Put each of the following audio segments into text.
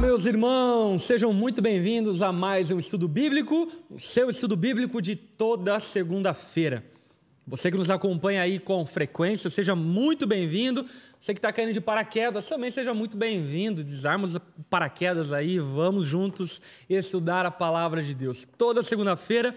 meus irmãos, sejam muito bem-vindos a mais um estudo bíblico, o seu estudo bíblico de toda segunda-feira. Você que nos acompanha aí com frequência, seja muito bem-vindo. Você que está caindo de paraquedas, também seja muito bem-vindo. Desarmos paraquedas aí, vamos juntos estudar a palavra de Deus. Toda segunda-feira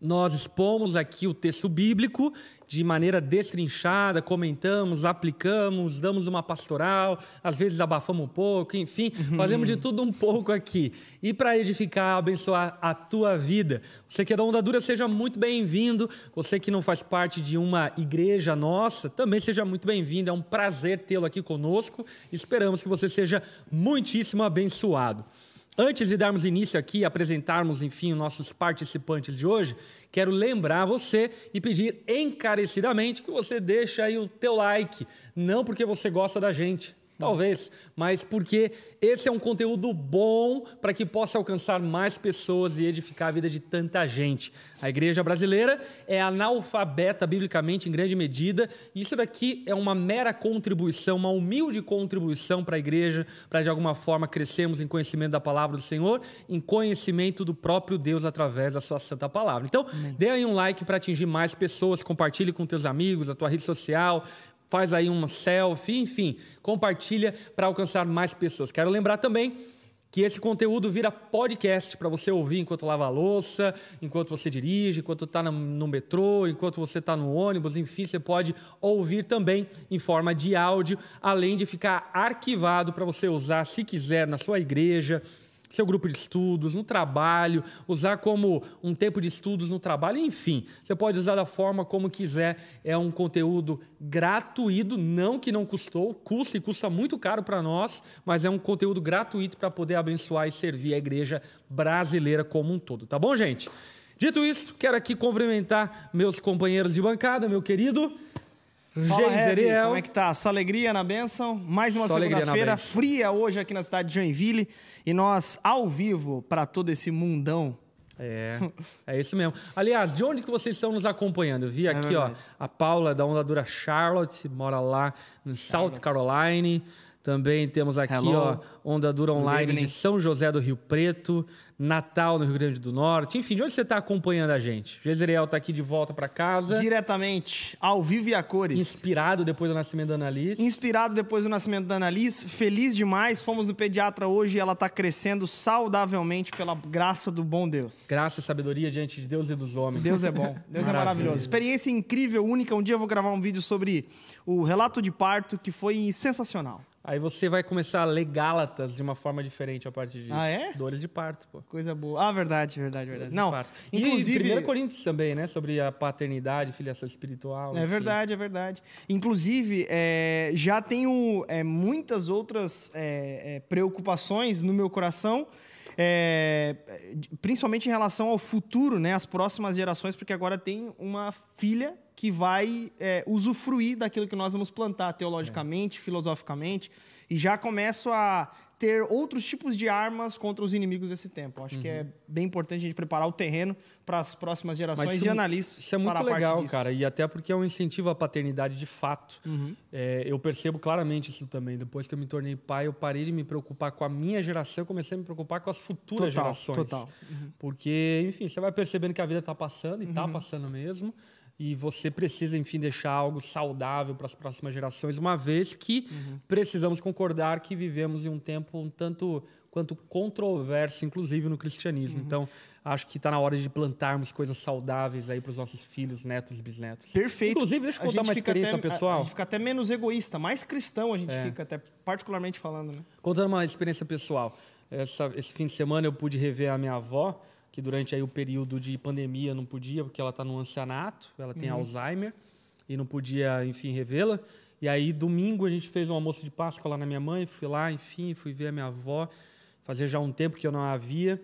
nós expomos aqui o texto bíblico de maneira destrinchada, comentamos, aplicamos, damos uma pastoral, às vezes abafamos um pouco, enfim, uhum. fazemos de tudo um pouco aqui. E para edificar, abençoar a tua vida. Você que é da Onda Dura, seja muito bem-vindo. Você que não faz parte de uma igreja nossa, também seja muito bem-vindo. É um prazer tê-lo aqui conosco. Esperamos que você seja muitíssimo abençoado. Antes de darmos início aqui, apresentarmos, enfim, os nossos participantes de hoje, quero lembrar você e pedir encarecidamente que você deixe aí o teu like, não porque você gosta da gente, Talvez, mas porque esse é um conteúdo bom para que possa alcançar mais pessoas e edificar a vida de tanta gente. A igreja brasileira é analfabeta biblicamente em grande medida, e isso daqui é uma mera contribuição, uma humilde contribuição para a igreja, para de alguma forma crescermos em conhecimento da palavra do Senhor, em conhecimento do próprio Deus através da sua santa palavra. Então, Amém. dê aí um like para atingir mais pessoas, compartilhe com teus amigos, a tua rede social, faz aí uma selfie, enfim, compartilha para alcançar mais pessoas. Quero lembrar também que esse conteúdo vira podcast para você ouvir enquanto lava a louça, enquanto você dirige, enquanto está no metrô, enquanto você está no ônibus, enfim, você pode ouvir também em forma de áudio, além de ficar arquivado para você usar se quiser na sua igreja, seu grupo de estudos, no trabalho, usar como um tempo de estudos no trabalho, enfim, você pode usar da forma como quiser. É um conteúdo gratuito, não que não custou, custa e custa muito caro para nós, mas é um conteúdo gratuito para poder abençoar e servir a igreja brasileira como um todo, tá bom, gente? Dito isso, quero aqui cumprimentar meus companheiros de bancada, meu querido Fala, Heavy, como é que tá? Só alegria na benção. Mais uma segunda-feira fria hoje aqui na cidade de Joinville e nós ao vivo para todo esse mundão. É, é isso mesmo. Aliás, de onde que vocês estão nos acompanhando? Eu vi é aqui, ó, a Paula da Ondadura Charlotte, mora lá em South Carolina. Também temos aqui, Hello. ó, Onda Dura Online de São José do Rio Preto. Natal, no Rio Grande do Norte. Enfim, de onde você está acompanhando a gente? Jezreel está aqui de volta para casa. Diretamente, ao vivo e a cores. Inspirado depois do nascimento da Annalise. Inspirado depois do nascimento da Annalise. Feliz demais. Fomos no pediatra hoje e ela está crescendo saudavelmente pela graça do bom Deus. Graça e sabedoria diante de Deus e dos homens. Deus é bom. Deus é maravilhoso. Experiência incrível, única. Um dia eu vou gravar um vídeo sobre o relato de parto que foi sensacional. Aí você vai começar a ler Gálatas de uma forma diferente a partir disso. Ah, é? Dores de parto, pô. Coisa boa. Ah, verdade, verdade, verdade. Não, inclusive... E 1 Coríntios também, né? Sobre a paternidade, filiação espiritual. É enfim. verdade, é verdade. Inclusive, é, já tenho é, muitas outras é, é preocupações no meu coração, é, principalmente em relação ao futuro, né? As próximas gerações, porque agora tem uma filha que vai é, usufruir daquilo que nós vamos plantar teologicamente, é. filosoficamente, e já começo a ter outros tipos de armas contra os inimigos desse tempo. Acho uhum. que é uhum. bem importante a gente preparar o terreno para as próximas gerações isso, de analistas. Isso é muito legal, cara, e até porque é um incentivo à paternidade de fato. Uhum. É, eu percebo claramente isso também. Depois que eu me tornei pai, eu parei de me preocupar com a minha geração, eu comecei a me preocupar com as futuras total, gerações. Total. Uhum. Porque, enfim, você vai percebendo que a vida está passando e está uhum. passando mesmo e você precisa, enfim, deixar algo saudável para as próximas gerações, uma vez que uhum. precisamos concordar que vivemos em um tempo um tanto quanto controverso, inclusive no cristianismo. Uhum. Então, acho que está na hora de plantarmos coisas saudáveis aí para os nossos filhos, netos, bisnetos. Perfeito. Inclusive, deixa eu contar uma experiência até, pessoal. A, gente fica até menos egoísta, mais cristão a gente é. fica, até particularmente falando. Né? Contando uma experiência pessoal. Essa, esse fim de semana eu pude rever a minha avó que durante aí o período de pandemia não podia, porque ela está no ancianato, ela tem uhum. Alzheimer, e não podia, enfim, revê-la. E aí, domingo, a gente fez um almoço de Páscoa lá na minha mãe, fui lá, enfim, fui ver a minha avó, fazia já um tempo que eu não a via,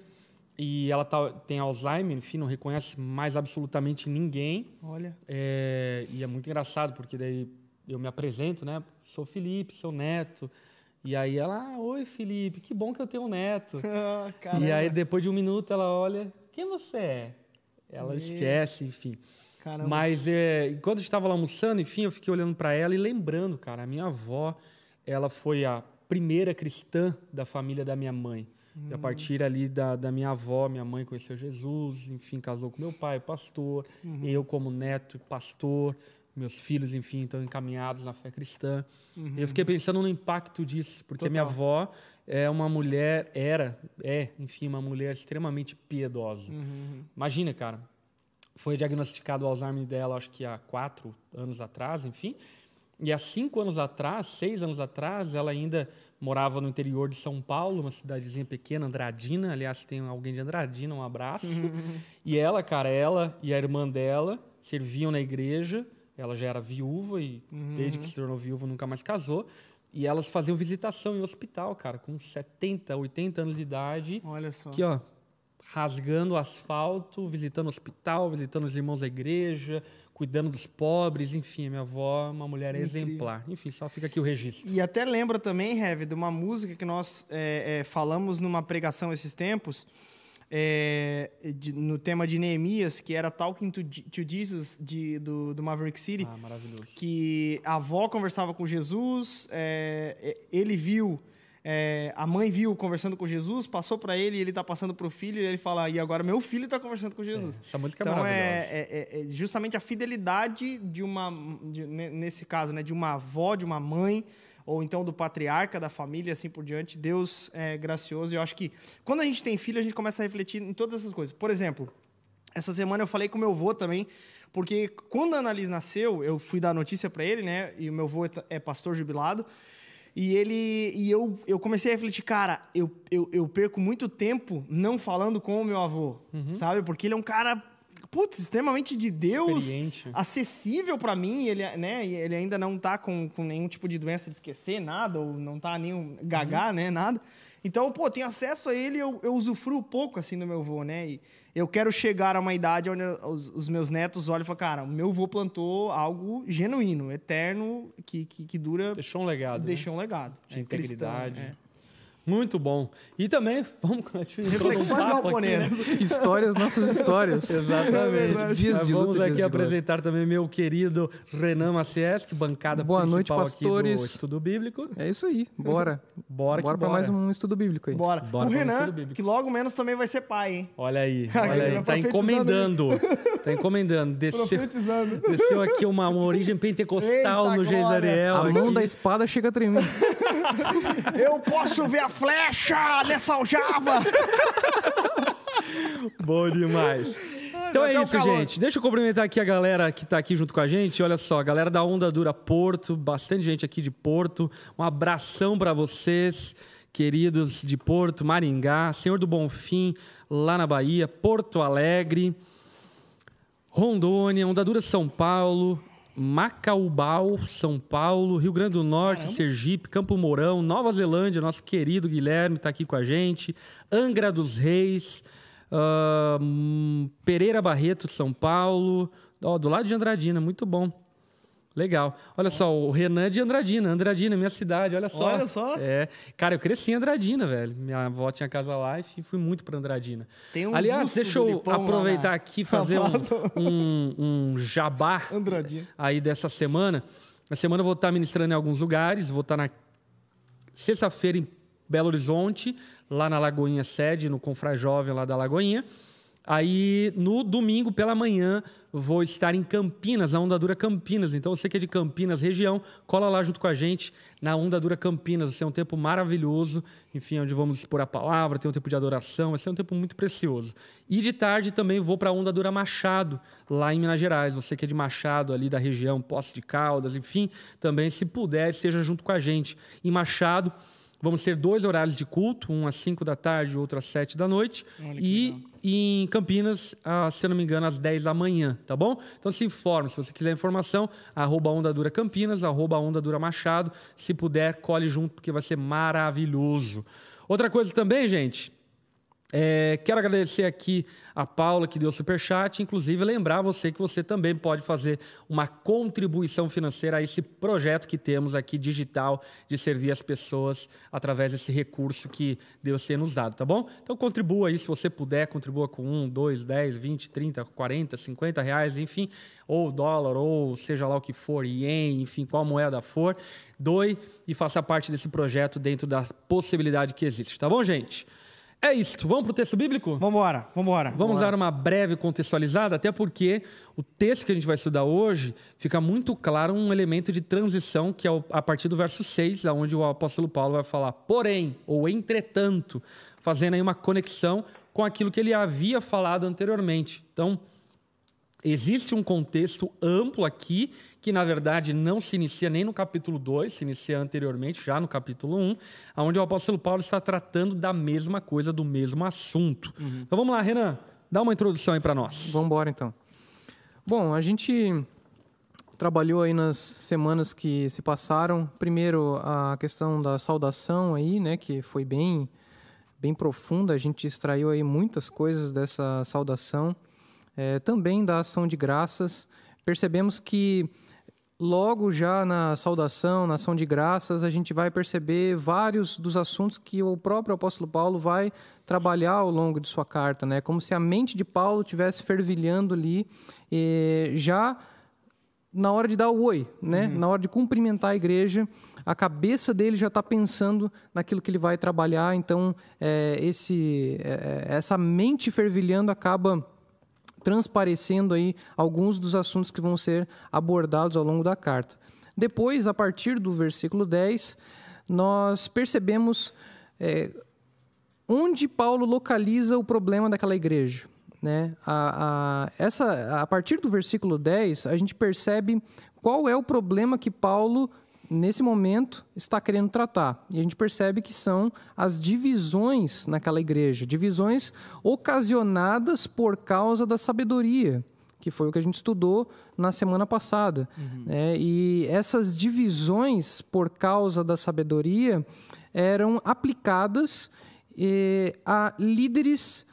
e ela tá, tem Alzheimer, enfim, não reconhece mais absolutamente ninguém. Olha. É, e é muito engraçado, porque daí eu me apresento, né? Sou Felipe, seu neto. E aí ela, ah, oi Felipe, que bom que eu tenho um neto. E aí depois de um minuto ela olha, quem você é? Ela esquece, enfim. Caramba. Mas é, estava lá almoçando, enfim, eu fiquei olhando para ela e lembrando, cara, a minha avó, ela foi a primeira cristã da família da minha mãe. E a partir ali da, da minha avó, minha mãe conheceu Jesus, enfim, casou com meu pai, pastor, eu como neto, pastor, meus filhos, enfim, estão encaminhados na fé cristã. E eu fiquei pensando no impacto disso, porque minha Total. avó é uma mulher, era, é, enfim, uma mulher extremamente piedosa. Imagina, cara, foi diagnosticado o Alzheimer dela, acho que há quatro anos atrás, enfim. E há cinco anos atrás, seis anos atrás, ela ainda morava no interior de São Paulo, uma cidadezinha pequena, Andradina. Aliás, tem alguém de Andradina, um abraço. E ela, cara, ela e a irmã dela serviam na igreja. Ela já era viúva e desde que se tornou viúva nunca mais casou. E elas faziam visitação em hospital, cara, com 70, 80 anos de idade. Olha só. Aqui, ó, rasgando o asfalto, visitando o hospital, visitando os irmãos da igreja, cuidando dos pobres, enfim, minha avó é uma mulher Incrível. exemplar. Enfim, só fica aqui o registro. E até lembra também, Heavy, de uma música que nós é, é, falamos numa pregação esses tempos, é, de- no tema de Neemias, que era Talking to, to Jesus, de, do, do Maverick City, Ah, maravilhoso. que a avó conversava com Jesus, é, é, ele viu, é, a mãe viu conversando com Jesus, passou para ele, ele está passando para o filho, e ele fala, e agora meu filho está conversando com Jesus. Essa música é Então é, é- é justamente a fidelidade de uma, de- ne- nesse caso, né, de uma avó, de uma mãe, ou então do patriarca da família, assim por diante. Deus é gracioso. E eu acho que quando a gente tem filho, a gente começa a refletir em todas essas coisas. Por exemplo, essa semana eu falei com meu avô também, porque quando a Annalise nasceu, eu fui dar notícia para ele, né? E o meu avô é é pastor jubilado. E ele e eu, eu comecei a refletir, cara, eu, eu, eu perco muito tempo não falando com o meu avô, sabe? Porque ele é um cara, putz, extremamente de Deus, Experiente. acessível para mim, ele, né? Ele ainda não tá com, com nenhum tipo de doença de esquecer, nada, ou não tá nenhum gagá, né? Nada. Então, pô, tenho acesso a ele, eu, eu usufruo pouco, assim, do meu avô, né? E eu quero chegar a uma idade onde os, os meus netos olham e falam, cara, o meu avô plantou algo genuíno, eterno, que, que, que dura, Deixou um legado. né? deixou um legado. De É cristão, integridade. é. Muito bom. E também, vamos continuar Reflexões galponeiras. Histórias, nossas histórias. Exatamente. Dias Mas de vamos luta, dias aqui de apresentar também meu querido Renan Macieschi, bancada Boa noite, principal aqui do pastores. Estudo Bíblico. É isso aí, bora. Bora que bora pra bora. mais um estudo bíblico aí. Bora. Bora o Renan, estudo bíblico. que logo menos também vai ser pai, hein? Olha aí, olha aí. tá Tá encomendando. Tá encomendando. Desceu, Profetizando. desceu aqui uma, uma origem pentecostal Eita, no. Geisariel. A mão da espada chega a tremer. Eu posso ver a flecha nessa aljava. Bom demais. Então é isso, gente. Deixa eu cumprimentar aqui a galera que tá aqui junto com a gente. Olha só, a galera da Onda Dura Porto, bastante gente aqui de Porto. Um abração para vocês, queridos de Porto, Maringá, Senhor do Bonfim, lá na Bahia, Porto Alegre, Rondônia, Onda Dura São Paulo, Macaubal, São Paulo, Rio Grande do Norte, Sergipe, Campo Mourão, Nova Zelândia, nosso querido Guilherme está aqui com a gente, Angra dos Reis, hum, Pereira Barreto, São Paulo, ó, do lado de Andradina, muito bom. Legal. Olha só, o Renan é de Andradina, Andradina, minha cidade, olha só. Olha só. É. Cara, eu cresci em Andradina, velho. Minha avó tinha casa lá e fui muito para Andradina. Tem um Aliás, deixa eu Lipão lá aproveitar na- aqui e fazer um, um, um jabá Andradina. aí dessa semana. Na semana eu vou estar ministrando em alguns lugares, vou estar na sexta-feira em Belo Horizonte, lá na Lagoinha Sede, no Confra Jovem lá da Lagoinha. Aí, no domingo pela manhã, vou estar em Campinas, na Onda Dura Campinas. Então, você que é de Campinas, região, cola lá junto com a gente na Onda Dura Campinas. Vai ser um tempo maravilhoso, enfim, onde vamos expor a palavra, tem um tempo de adoração, vai ser um tempo muito precioso. E de tarde também vou para a Onda Dura Machado, lá em Minas Gerais. Você que é de Machado, ali da região, Poço de Caldas, enfim, também, se puder, esteja junto com a gente. Em Machado, vamos ter dois horários de culto, um às 5 da tarde, outro às 7 da noite. E legal. em Campinas, ah, se eu não me engano, às 10 da manhã, tá bom? Então se informe, se você quiser informação, arroba Onda Dura Campinas, arroba Onda Dura Machado. Se puder, colhe junto, porque vai ser maravilhoso. Outra coisa também, gente, É, quero agradecer aqui a Paula que deu o superchat, inclusive lembrar você que você também pode fazer uma contribuição financeira a esse projeto que temos aqui digital de servir as pessoas através desse recurso que Deus tem nos dado, tá bom? Então contribua aí se você puder, contribua com 1, 2, 10, 20, 30, 40, 50 reais, enfim, ou dólar, ou seja lá o que for, ien, enfim, qual moeda for, doe e faça parte desse projeto dentro da possibilidade que existe, tá bom, gente? É isso. Vamos para o texto bíblico? Vamos embora, vamos embora. Vamos dar uma breve contextualizada, até porque o texto que a gente vai estudar hoje fica muito claro um elemento de transição, que é a partir do verso 6, onde o apóstolo Paulo vai falar, porém, ou entretanto, fazendo aí uma conexão com aquilo que ele havia falado anteriormente. Então, existe um contexto amplo aqui que na verdade não se inicia nem no capítulo 2, se inicia anteriormente, já no capítulo 1, um, onde o apóstolo Paulo está tratando da mesma coisa, do mesmo assunto. Uhum. Então vamos lá, Renan, dá uma introdução aí para nós. Vamos embora então. Bom, a gente trabalhou aí nas semanas que se passaram, primeiro a questão da saudação aí, né, que foi bem bem profunda, a gente extraiu aí muitas coisas dessa saudação, é, também da ação de graças, percebemos que logo já na saudação, na ação de graças, a gente vai perceber vários dos assuntos que o próprio apóstolo Paulo vai trabalhar ao longo de sua carta, né? Como se a mente de Paulo estivesse fervilhando ali, já na hora de dar o oi, né? Uhum. Na hora de cumprimentar a igreja, a cabeça dele já está pensando naquilo que ele vai trabalhar. Então, é, esse, é, essa mente fervilhando acaba transparecendo aí alguns dos assuntos que vão ser abordados ao longo da carta. Depois, a partir do versículo 10, nós percebemos é, onde Paulo localiza o problema daquela igreja. Né? A, a, essa, a partir do versículo 10, a gente percebe qual é o problema que Paulo nesse momento, está querendo tratar. E a gente percebe que são as divisões naquela igreja, divisões ocasionadas por causa da sabedoria, que foi o que a gente estudou na semana passada. Uhum. É, e essas divisões por causa da sabedoria eram aplicadas eh, a líderes,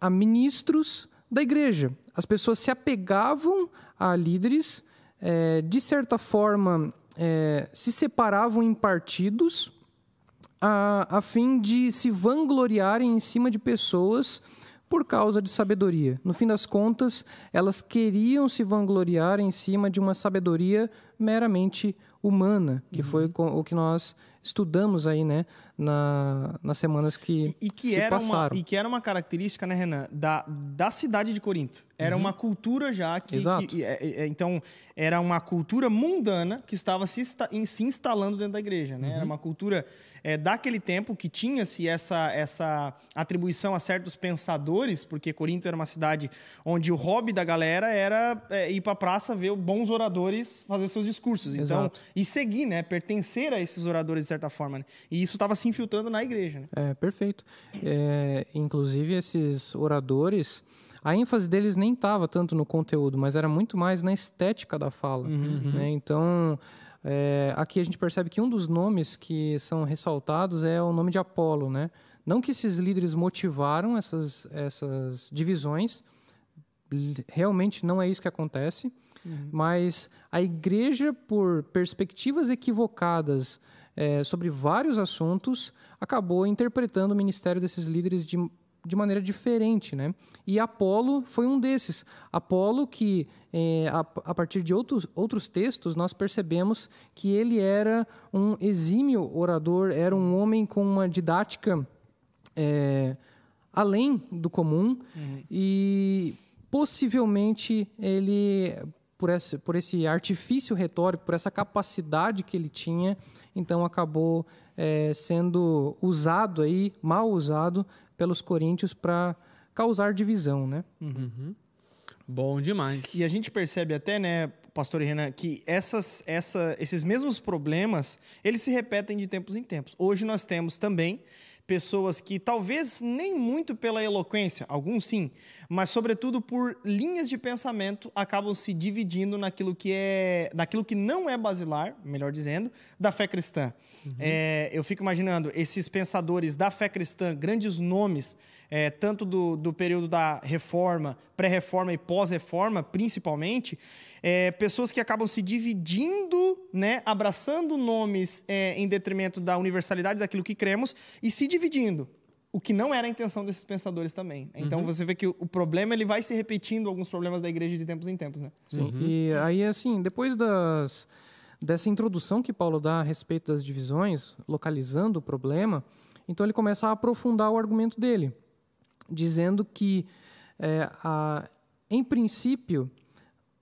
a ministros da igreja. As pessoas se apegavam a líderes, eh, de certa forma, é, se separavam em partidos a, a fim de se vangloriarem em cima de pessoas por causa de sabedoria. No fim das contas, elas queriam se vangloriar em cima de uma sabedoria meramente humana, que uhum. foi o que nós estudamos aí, né, na, nas semanas que, e, e que se era passaram. Uma, e que era uma característica, né, Renan, da, da cidade de Corinto. Era uhum. uma cultura já que, Exato. que é, é, então era uma cultura mundana que estava se, se instalando dentro da igreja, né? Uhum. Era uma cultura é, daquele tempo que tinha-se essa, essa atribuição a certos pensadores, porque Corinto era uma cidade onde o hobby da galera era é, ir para a praça ver bons oradores fazer seus discursos. Então, Exato. e seguir, né? Pertencer a esses oradores certa forma. Né? E isso estava se infiltrando na igreja. Né? É, perfeito. É, inclusive, esses oradores a ênfase deles nem estava tanto no conteúdo, mas era muito mais na estética da fala. Uhum. Né? Então, é, aqui a gente percebe que um dos nomes que são ressaltados é o nome de Apolo, né? Não que esses líderes motivaram essas, essas divisões, realmente não é isso que acontece, uhum. mas a igreja, por perspectivas equivocadas é, sobre vários assuntos, acabou interpretando o ministério desses líderes de de maneira diferente, né? E Apolo foi um desses. Apolo que, é, a, a, partir de outros, outros textos, nós percebemos que ele era um exímio orador, era um homem com uma didática é, além do comum uhum. e possivelmente ele por esse, por esse artifício retórico, por essa capacidade que ele tinha, então acabou é, sendo usado aí, mal usado pelos coríntios para causar divisão, né? Uhum. Bom demais. E a gente percebe até, né, pastor Renan, que essas, essa, esses mesmos problemas, eles se repetem de tempos em tempos. Hoje nós temos também pessoas que talvez nem muito pela eloquência, alguns sim, mas sobretudo por linhas de pensamento acabam se dividindo naquilo que é, naquilo que não é basilar, melhor dizendo, da fé cristã. Uhum. É, eu fico imaginando esses pensadores da fé cristã, grandes nomes é, tanto do, do período da reforma, pré-reforma e pós-reforma, principalmente, é, pessoas que acabam se dividindo, né, abraçando nomes é, em detrimento da universalidade daquilo que cremos e se dividindo o que não era a intenção desses pensadores também. Então uhum. você vê que o problema ele vai se repetindo alguns problemas da igreja de tempos em tempos, né? Sim. Uhum. E aí assim, depois das dessa introdução que Paulo dá a respeito das divisões, localizando o problema, então ele começa a aprofundar o argumento dele, dizendo que é, a, em princípio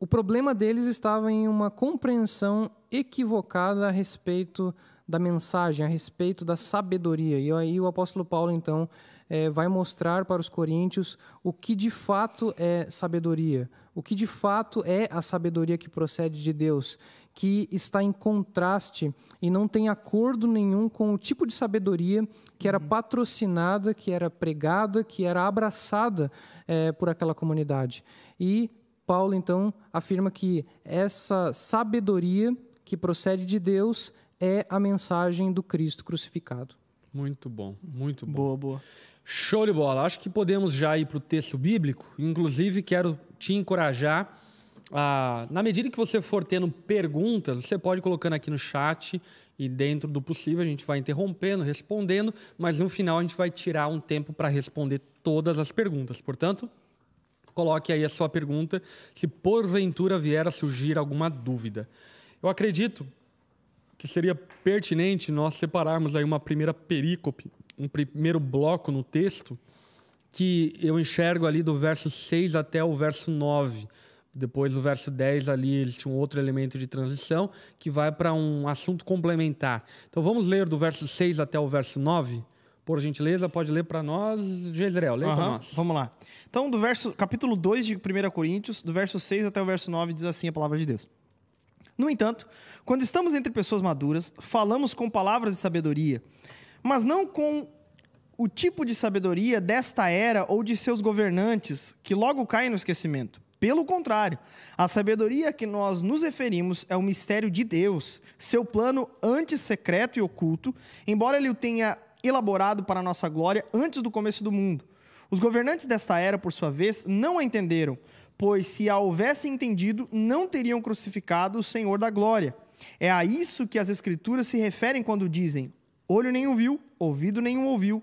o problema deles estava em uma compreensão equivocada a respeito da mensagem, a respeito da sabedoria. E aí o apóstolo Paulo, então, é, vai mostrar para os coríntios o que de fato é sabedoria, o que de fato é a sabedoria que procede de Deus, que está em contraste e não tem acordo nenhum com o tipo de sabedoria que era uhum. patrocinada, que era pregada, que era abraçada é, por aquela comunidade. E Paulo, então, afirma que essa sabedoria que procede de Deus é a mensagem do Cristo crucificado. Muito bom, muito bom. Boa, boa. Show de bola. Acho que podemos já ir para o texto bíblico. Inclusive, quero te encorajar. A, na medida que você for tendo perguntas, você pode colocando aqui no chat e dentro do possível a gente vai interrompendo, respondendo, mas no final a gente vai tirar um tempo para responder todas as perguntas. Portanto, coloque aí a sua pergunta se porventura vier a surgir alguma dúvida. Eu acredito que seria pertinente nós separarmos aí uma primeira perícope, um primeiro bloco no texto, que eu enxergo ali do verso 6 até o verso 9. Depois do verso 10 ali eles tinham outro elemento de transição que vai para um assunto complementar. Então vamos ler do verso 6 até o verso 9. Por gentileza, pode ler para nós, Jezreel, lê uhum, para nós. Vamos lá. Então, do verso, capítulo 2 de 1 Coríntios, do verso 6 até o verso 9, diz assim a palavra de Deus. No entanto, quando estamos entre pessoas maduras, falamos com palavras de sabedoria, mas não com o tipo de sabedoria desta era ou de seus governantes, que logo caem no esquecimento. Pelo contrário, a sabedoria a que nós nos referimos é o mistério de Deus, seu plano antes secreto e oculto, embora ele o tenha elaborado para a nossa glória antes do começo do mundo. Os governantes desta era, por sua vez, não a entenderam, pois se a houvessem entendido, não teriam crucificado o Senhor da glória. É a isso que as Escrituras se referem quando dizem: olho nenhum viu, ouvido nenhum ouviu,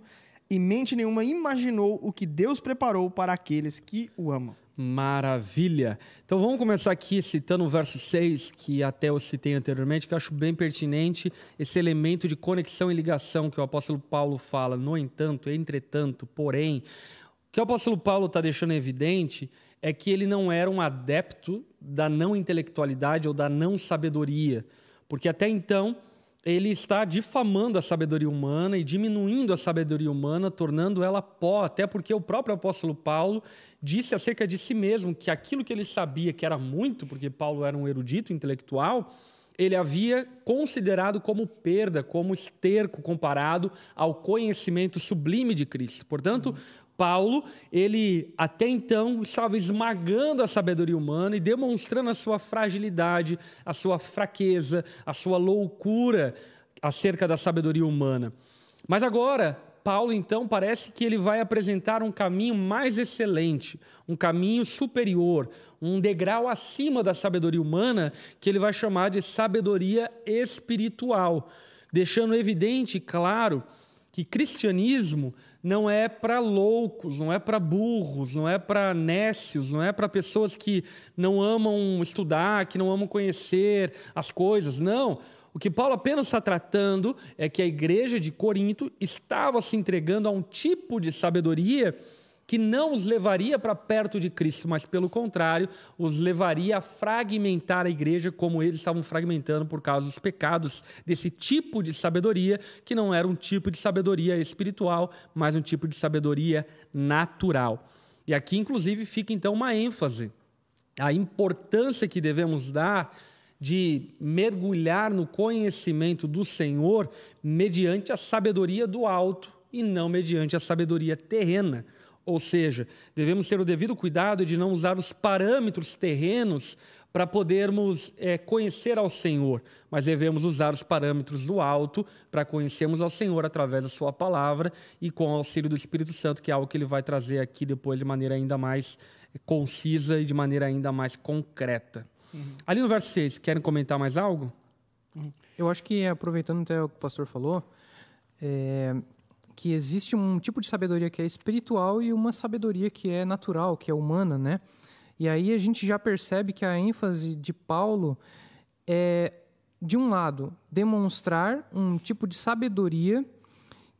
e mente nenhuma imaginou o que Deus preparou para aqueles que o amam. Maravilha! Então vamos começar aqui citando o verso 6, que até eu citei anteriormente, que eu acho bem pertinente, esse elemento de conexão e ligação que o apóstolo Paulo fala. No entanto, entretanto, porém, o que o apóstolo Paulo está deixando evidente é que ele não era um adepto da não intelectualidade ou da não sabedoria, porque até então ele está difamando a sabedoria humana e diminuindo a sabedoria humana, tornando ela pó, até porque o próprio apóstolo Paulo disse acerca de si mesmo que aquilo que ele sabia que era muito, porque Paulo era um erudito intelectual, ele havia considerado como perda, como esterco comparado ao conhecimento sublime de Cristo. Portanto, Paulo, ele até então estava esmagando a sabedoria humana e demonstrando a sua fragilidade, a sua fraqueza, a sua loucura acerca da sabedoria humana. Mas agora, Paulo então parece que ele vai apresentar um caminho mais excelente, um caminho superior, um degrau acima da sabedoria humana, que ele vai chamar de sabedoria espiritual, deixando evidente e claro que cristianismo não é para loucos, não é para burros, não é para nécios, não é para pessoas que não amam estudar, que não amam conhecer as coisas. Não. O que Paulo apenas está tratando é que a igreja de Corinto estava se entregando a um tipo de sabedoria que não os levaria para perto de Cristo, mas pelo contrário, os levaria a fragmentar a igreja como eles estavam fragmentando por causa dos pecados desse tipo de sabedoria, que não era um tipo de sabedoria espiritual, mas um tipo de sabedoria natural. E aqui, inclusive, fica então uma ênfase, a importância que devemos dar de mergulhar no conhecimento do Senhor mediante a sabedoria do alto e não mediante a sabedoria terrena Ou seja, devemos ter o devido cuidado de não usar os parâmetros terrenos para podermos é, conhecer ao Senhor, mas devemos usar os parâmetros do alto para conhecermos ao Senhor através da Sua palavra e com o auxílio do Espírito Santo, que é algo que ele vai trazer aqui depois de maneira ainda mais concisa e de maneira ainda mais concreta. Uhum. Ali no verso 6, querem comentar mais algo? Eu acho que, aproveitando até o que o pastor falou, é, que existe um tipo de sabedoria que é espiritual e uma sabedoria que é natural, que é humana, né? E aí a gente já percebe que a ênfase de Paulo é, de um lado, demonstrar um tipo de sabedoria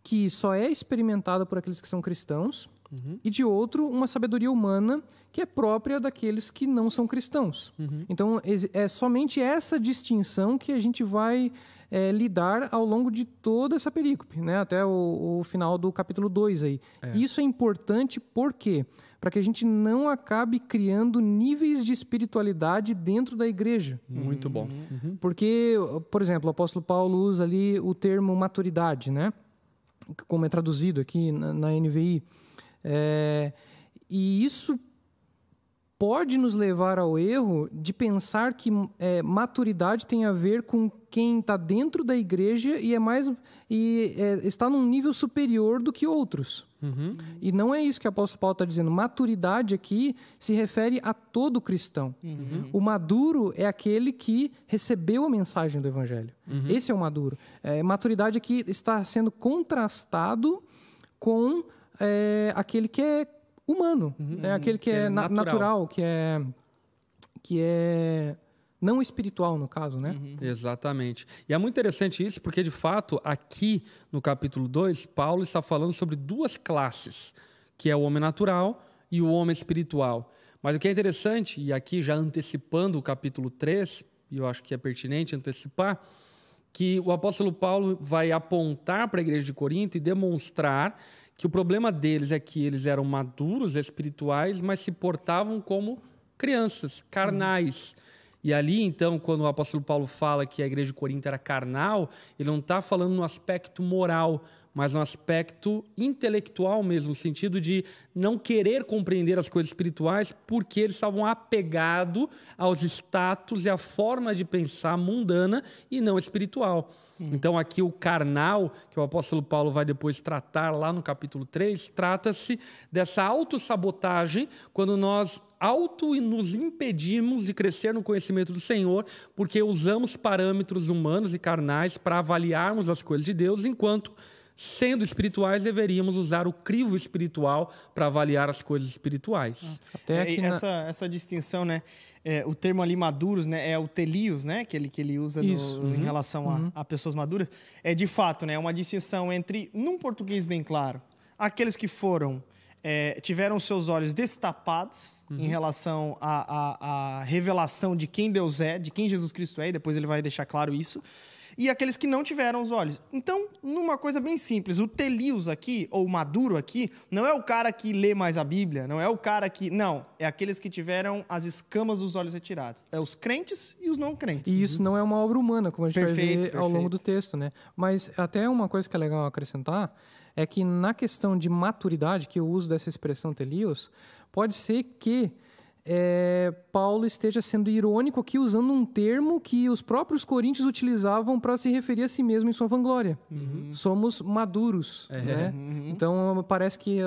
que só é experimentada por aqueles que são cristãos, uhum. e de outro, uma sabedoria humana que é própria daqueles que não são cristãos. Uhum. Então, é somente essa distinção que a gente vai é, lidar ao longo de toda essa perícope, né? até o, o final do capítulo 2 aí. É. Isso é importante por quê? Para que a gente não acabe criando níveis de espiritualidade dentro da igreja. Muito bom. Uhum. Porque, por exemplo, o apóstolo Paulo usa ali o termo maturidade, né? Como é traduzido aqui na, na NVI. É, e isso pode nos levar ao erro de pensar que é, maturidade tem a ver com quem está dentro da igreja e é mais e é, está num nível superior do que outros. Uhum. E não é isso que o apóstolo Paulo está dizendo. Maturidade aqui se refere a todo cristão. Uhum. O maduro é aquele que recebeu a mensagem do evangelho. Uhum. Esse é o maduro. É, maturidade aqui está sendo contrastado com é, aquele que é humano, uhum, é aquele que, que é, é natural. natural. que é que é não espiritual no caso, né? Uhum. Exatamente. E é muito interessante isso, porque de fato, aqui no capítulo 2, Paulo está falando sobre duas classes, que é o homem natural e o homem espiritual. Mas o que é interessante, e aqui já antecipando o capítulo 3, e eu acho que é pertinente antecipar, que o apóstolo Paulo vai apontar para a igreja de Corinto e demonstrar que o problema deles é que eles eram maduros espirituais, mas se portavam como crianças, carnais. E ali, então, quando o apóstolo Paulo fala que a igreja de Corinto era carnal, ele não está falando no aspecto moral, mas no aspecto intelectual mesmo, no sentido de não querer compreender as coisas espirituais porque eles estavam apegados aos status e à forma de pensar mundana e não espiritual. Então, aqui o carnal, que o apóstolo Paulo vai depois tratar lá no capítulo 3, trata-se dessa autossabotagem quando nós auto nos impedimos de crescer no conhecimento do Senhor, porque usamos parâmetros humanos e carnais para avaliarmos as coisas de Deus, enquanto sendo espirituais, deveríamos usar o crivo espiritual para avaliar as coisas espirituais. Até é, essa, na... essa distinção, né? É, o termo ali maduros, né, é o telios, né, que ele, que ele usa no, uhum. em relação uhum. a, a, pessoas maduras, é de fato, né, uma distinção entre, num português bem claro, aqueles que foram, é, tiveram seus olhos destapados uhum. em relação à revelação de quem Deus é, de quem Jesus Cristo é, e depois ele vai deixar claro isso, e aqueles que não tiveram os olhos. Então, numa coisa bem simples, o telios aqui, ou maduro aqui, não é o cara que lê mais a Bíblia, não é o cara que. Não, é aqueles que tiveram as escamas dos olhos retirados. É os crentes e os não crentes. E isso não é uma obra humana, como a gente perfeito, vai ver perfeito. ao longo do texto, né? Mas até uma coisa que é legal acrescentar é que na questão de maturidade, que o uso dessa expressão telios, pode ser que é, Paulo esteja sendo irônico aqui usando um termo que os próprios coríntios utilizavam para se referir a si mesmo em sua vanglória. Uhum. Somos maduros. É. Né? Uhum. Então parece que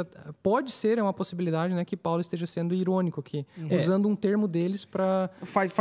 pode ser, é uma possibilidade, né, que Paulo esteja sendo irônico aqui, uhum. usando um termo deles para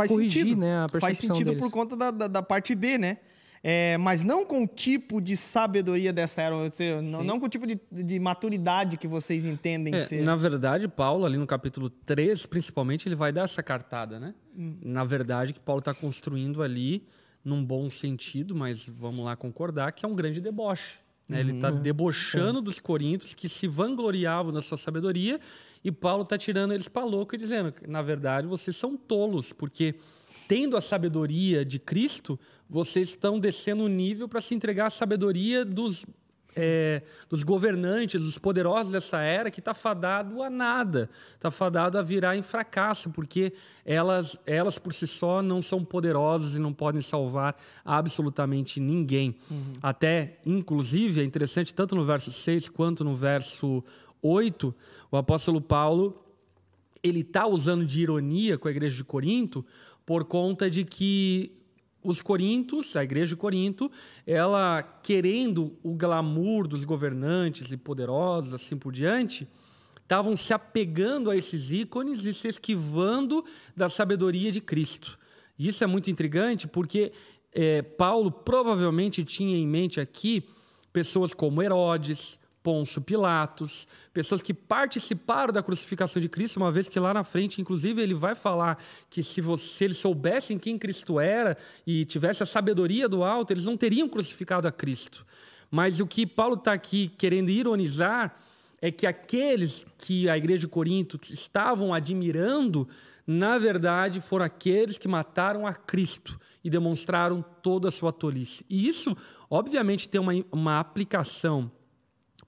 corrigir sentido. né, a percepção Faz sentido deles. por conta da, da, da parte B, né? É, mas não com o tipo de sabedoria dessa era, não, não, com o tipo de, de maturidade que vocês entendem é, ser. Na verdade, Paulo, ali no capítulo 3, principalmente, ele vai dar essa cartada, né? Hum. Na verdade, que Paulo está construindo ali, num bom sentido, mas vamos lá concordar, que é um grande deboche. Né? Ele está uhum. debochando é. dos coríntios que se vangloriavam da sua sabedoria e Paulo está tirando eles para louco e dizendo, na verdade, vocês são tolos, porque tendo a sabedoria de Cristo, vocês estão descendo o nível para se entregar à sabedoria dos, é, dos governantes, dos poderosos dessa era, que está fadado a nada, está fadado a virar em fracasso, porque elas, elas por si só não são poderosas e não podem salvar absolutamente ninguém. Uhum. Até, inclusive, é interessante, tanto no verso 6 quanto no verso 8, o apóstolo Paulo ele está usando de ironia com a igreja de Corinto por conta de que os corintos, a igreja de Corinto, ela querendo o glamour dos governantes e poderosos, assim por diante, estavam se apegando a esses ícones e se esquivando da sabedoria de Cristo. Isso é muito intrigante porque é, Paulo provavelmente tinha em mente aqui pessoas como Herodes, Pôncio Pilatos, pessoas que participaram da crucificação de Cristo, uma vez que lá na frente, inclusive, ele vai falar que se, você, se eles soubessem quem Cristo era e tivesse a sabedoria do alto, eles não teriam crucificado a Cristo. Mas o que Paulo está aqui querendo ironizar é que aqueles que a igreja de Corinto estavam admirando, na verdade, foram aqueles que mataram a Cristo e demonstraram toda a sua tolice. E isso, obviamente, tem uma, uma aplicação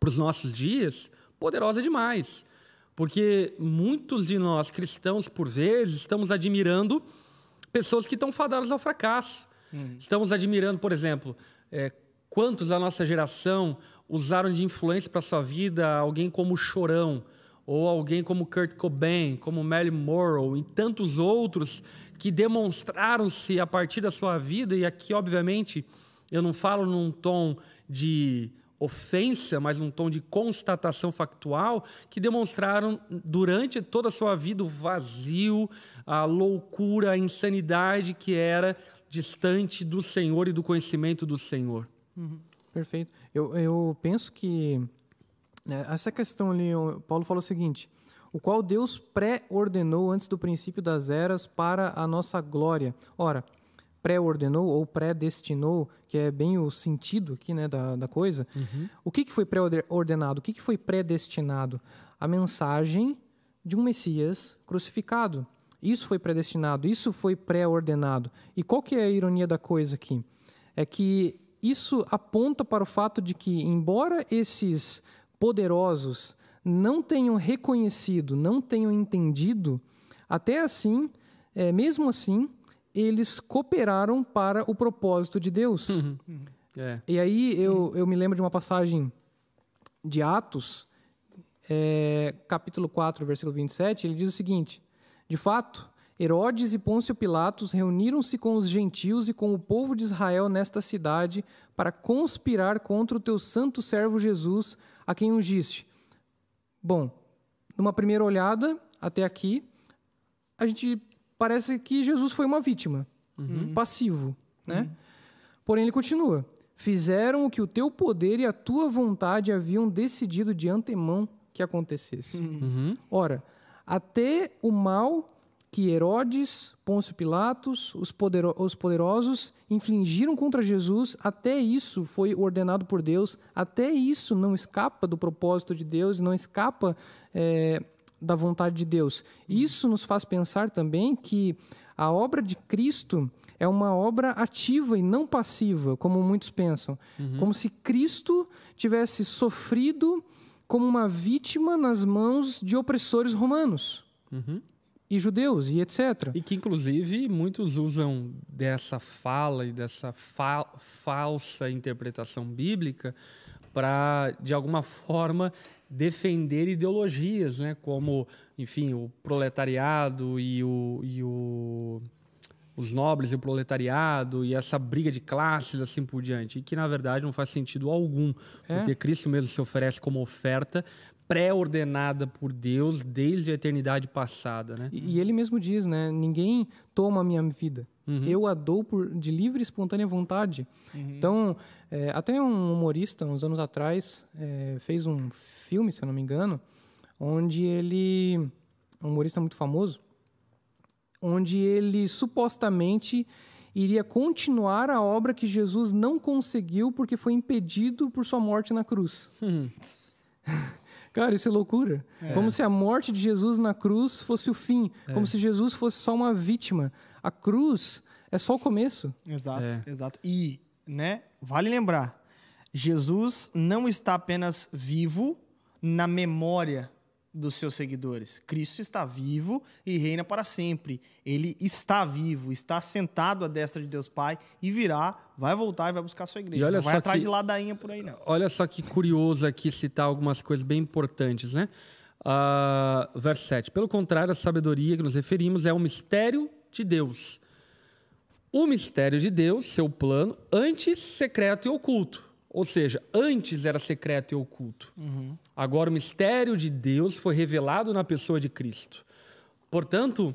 para os nossos dias poderosa demais. Porque muitos de nós cristãos, por vezes, estamos admirando pessoas que estão fadadas ao fracasso. Uhum. Estamos admirando, por exemplo, é, quantos da nossa geração usaram de influência para sua vida alguém como Chorão, ou alguém como Kurt Cobain, como Marilyn Monroe e tantos outros que demonstraram-se a partir da sua vida, e aqui, obviamente, eu não falo num tom de ofensa, mas um tom de constatação factual, que demonstraram durante toda a sua vida o vazio, a loucura, a insanidade que era distante do Senhor e do conhecimento do Senhor. Uhum. Perfeito. Eu, eu penso que né, essa questão ali, Paulo falou o seguinte: o qual Deus pré-ordenou antes do princípio das eras para a nossa glória. Ora, pré-ordenou ou predestinou, que é bem o sentido aqui né, da, da coisa. Uhum. O que, que foi pré-ordenado? O que, que foi predestinado? A mensagem de um Messias crucificado. Isso foi predestinado, isso foi pré-ordenado. E qual que é a ironia da coisa aqui? É que isso aponta para o fato de que, embora esses poderosos não tenham reconhecido, não tenham entendido, até assim, é, mesmo assim, eles cooperaram para o propósito de Deus. Uhum. É. E aí eu, eu me lembro de uma passagem de Atos, é, capítulo 4, versículo 27, ele diz o seguinte: De fato, Herodes e Pôncio Pilatos reuniram-se com os gentios e com o povo de Israel nesta cidade para conspirar contra o teu santo servo Jesus, a quem ungiste. Bom, numa primeira olhada, até aqui, a gente parece que Jesus foi uma vítima, uhum. passivo, né? Uhum. Porém, ele continua: fizeram o que o teu poder e a tua vontade haviam decidido de antemão que acontecesse. Uhum. Ora, até o mal que Herodes, Pôncio Pilatos, os, podero os poderosos infligiram contra Jesus, até isso foi ordenado por Deus, até isso não escapa do propósito de Deus, não escapa é, da vontade de Deus. Isso nos faz pensar também que a obra de Cristo é uma obra ativa e não passiva, como muitos pensam. Uhum. Como se Cristo tivesse sofrido como uma vítima nas mãos de opressores romanos. Uhum. E judeus e etc. E que, inclusive, muitos usam dessa fala e dessa fa falsa interpretação bíblica para, de alguma forma, defender ideologias, né, como, enfim, o proletariado e, o, e o, os nobres e o proletariado e essa briga de classes assim por diante, e que na verdade não faz sentido algum, é. porque Cristo mesmo se oferece como oferta pré-ordenada por Deus desde a eternidade passada, né? E, e ele mesmo diz, né, ninguém toma a minha vida. Uhum. Eu a dou por, de livre e espontânea vontade. Uhum. Então, é, até um humorista, uns anos atrás, é, fez um filme, se eu não me engano, onde ele. Um humorista muito famoso, onde ele supostamente iria continuar a obra que Jesus não conseguiu porque foi impedido por sua morte na cruz. Uhum. Cara, isso é loucura. É. Como se a morte de Jesus na cruz fosse o fim. É. Como se Jesus fosse só uma vítima. A cruz é só o começo. Exato, é. exato. E, né, vale lembrar, Jesus não está apenas vivo na memória dos seus seguidores. Cristo está vivo e reina para sempre. Ele está vivo, está sentado à destra de Deus Pai e virá, vai voltar e vai buscar a sua igreja. E olha não vai só atrás que- de ladainha por aí, não. Olha só que curioso aqui citar algumas coisas bem importantes, né? Ah, verso 7. Pelo contrário, a sabedoria que nos referimos é o mistério de Deus. O mistério de Deus, seu plano, antes secreto e oculto. Ou seja, antes era secreto e oculto. Agora o mistério de Deus foi revelado na pessoa de Cristo. Portanto,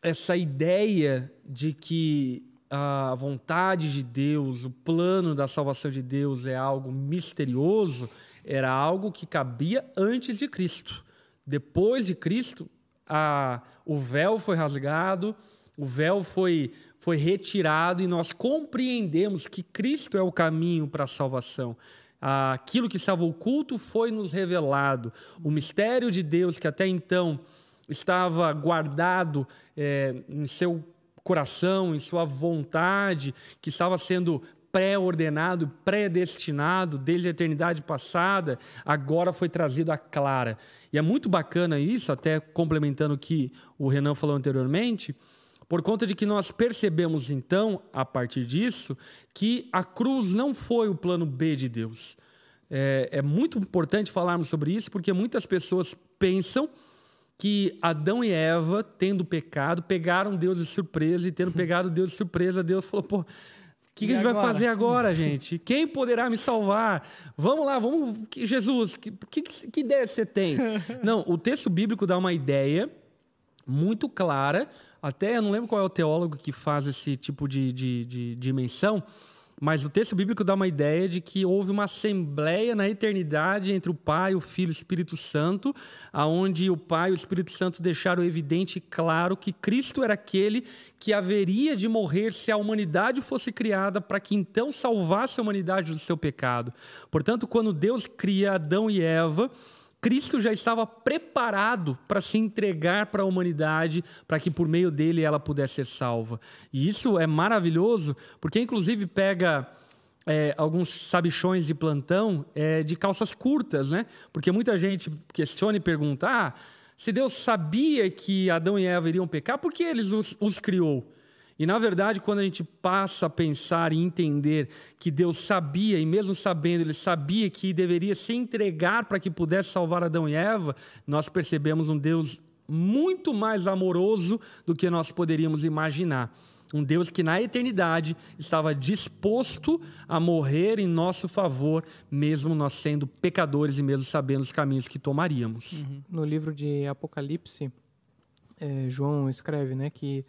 essa ideia de que a vontade de Deus, o plano da salvação de Deus é algo misterioso, era algo que cabia antes de Cristo. Depois de Cristo, a- o véu foi rasgado, o véu foi, foi retirado e nós compreendemos que Cristo é o caminho para a salvação. Aquilo que estava oculto foi nos revelado. O mistério de Deus, que até então estava guardado eh, em seu coração, em sua vontade, que estava sendo pré-ordenado, predestinado desde a eternidade passada, agora foi trazido à clara. E é muito bacana isso, até complementando o que o Renan falou anteriormente, por conta de que nós percebemos então, a partir disso, que a cruz não foi o plano B de Deus. É, é muito importante falarmos sobre isso, porque muitas pessoas pensam que Adão e Eva, tendo pecado, pegaram Deus de surpresa e tendo pegado Deus de surpresa, Deus falou, pô, o que, que a gente vai agora? fazer agora, gente? Quem poderá me salvar? Vamos lá, vamos. que- Jesus, que, que, que ideia você tem? Não, o texto bíblico dá uma ideia muito clara. Até eu não lembro qual é o teólogo que faz esse tipo de, de, de dimensão, mas o texto bíblico dá uma ideia de que houve uma assembleia na eternidade entre o Pai, o Filho e o Espírito Santo, aonde o Pai e o Espírito Santo deixaram evidente e claro que Cristo era aquele que haveria de morrer se a humanidade fosse criada para que então salvasse a humanidade do seu pecado. Portanto, quando Deus cria Adão e Eva, Cristo já estava preparado para se entregar para a humanidade, para que por meio dele ela pudesse ser salva. E isso é maravilhoso, porque inclusive pega é, alguns sabichões de plantão é, de calças curtas, né? Porque muita gente questiona e pergunta: ah, se Deus sabia que Adão e Eva iriam pecar, por que ele os, os criou? E na verdade, quando a gente passa a pensar e entender que Deus sabia, e mesmo sabendo, ele sabia que deveria se entregar para que pudesse salvar Adão e Eva, nós percebemos um Deus muito mais amoroso do que nós poderíamos imaginar. Um Deus que na eternidade estava disposto a morrer em nosso favor, mesmo nós sendo pecadores e mesmo sabendo os caminhos que tomaríamos. No livro de Apocalipse, eh, João escreve né, que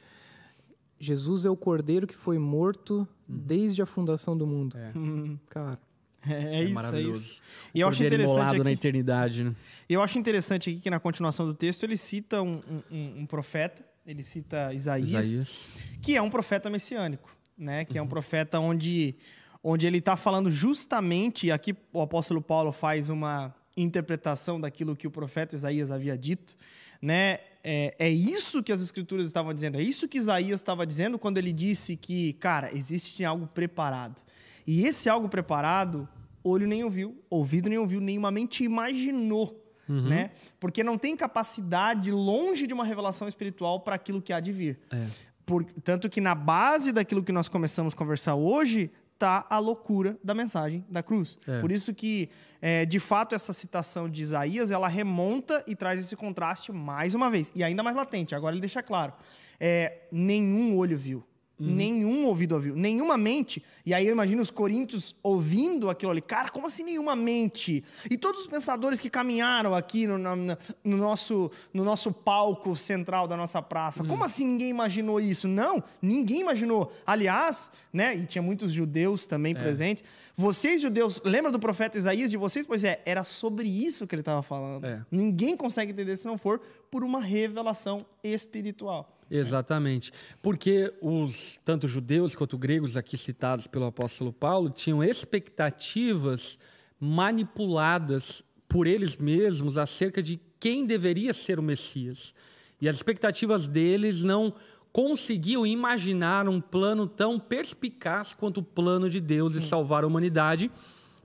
Jesus é o cordeiro que foi morto desde a fundação do mundo. Cara, É, isso, é isso. E eu acho interessante imolado na aqui, eternidade, né? eu acho interessante aqui que na continuação do texto ele cita um, um- um- profeta, ele cita Isaías, Isaías. que é um profeta messiânico, né? Que é um profeta onde, onde ele está falando justamente, e aqui o apóstolo Paulo faz uma interpretação daquilo que o profeta Isaías havia dito, né? É, é isso que as escrituras estavam dizendo, é isso que Isaías estava dizendo quando ele disse que, cara, existe algo preparado. E esse algo preparado, olho nem ouviu, ouvido nem ouviu, nenhuma mente imaginou. Né? Porque não tem capacidade longe de uma revelação espiritual para aquilo que há de vir. É. Por- tanto que na base daquilo que nós começamos a conversar hoje está a loucura da mensagem da cruz. É. Por isso que, é, de fato, essa citação de Isaías, ela remonta e traz esse contraste mais uma vez. E ainda mais latente. Agora ele deixa claro. É, nenhum olho viu. Nenhum ouvido ouviu, nenhuma mente. E aí eu imagino os coríntios ouvindo aquilo ali. Cara, como assim nenhuma mente? E todos os pensadores que caminharam aqui no, na- no nosso, no nosso palco central da nossa praça, como assim ninguém imaginou isso? Não, ninguém imaginou. Aliás, né, e tinha muitos judeus também presentes. Vocês, judeus, lembra do profeta Isaías de vocês? Pois é, era sobre isso que ele estava falando. É. Ninguém consegue entender se não for por uma revelação espiritual. Exatamente. Porque os tanto judeus quanto gregos aqui citados pelo apóstolo Paulo tinham expectativas manipuladas por eles mesmos acerca de quem deveria ser o Messias. E as expectativas deles não conseguiam imaginar um plano tão perspicaz quanto o plano de Deus de salvar a humanidade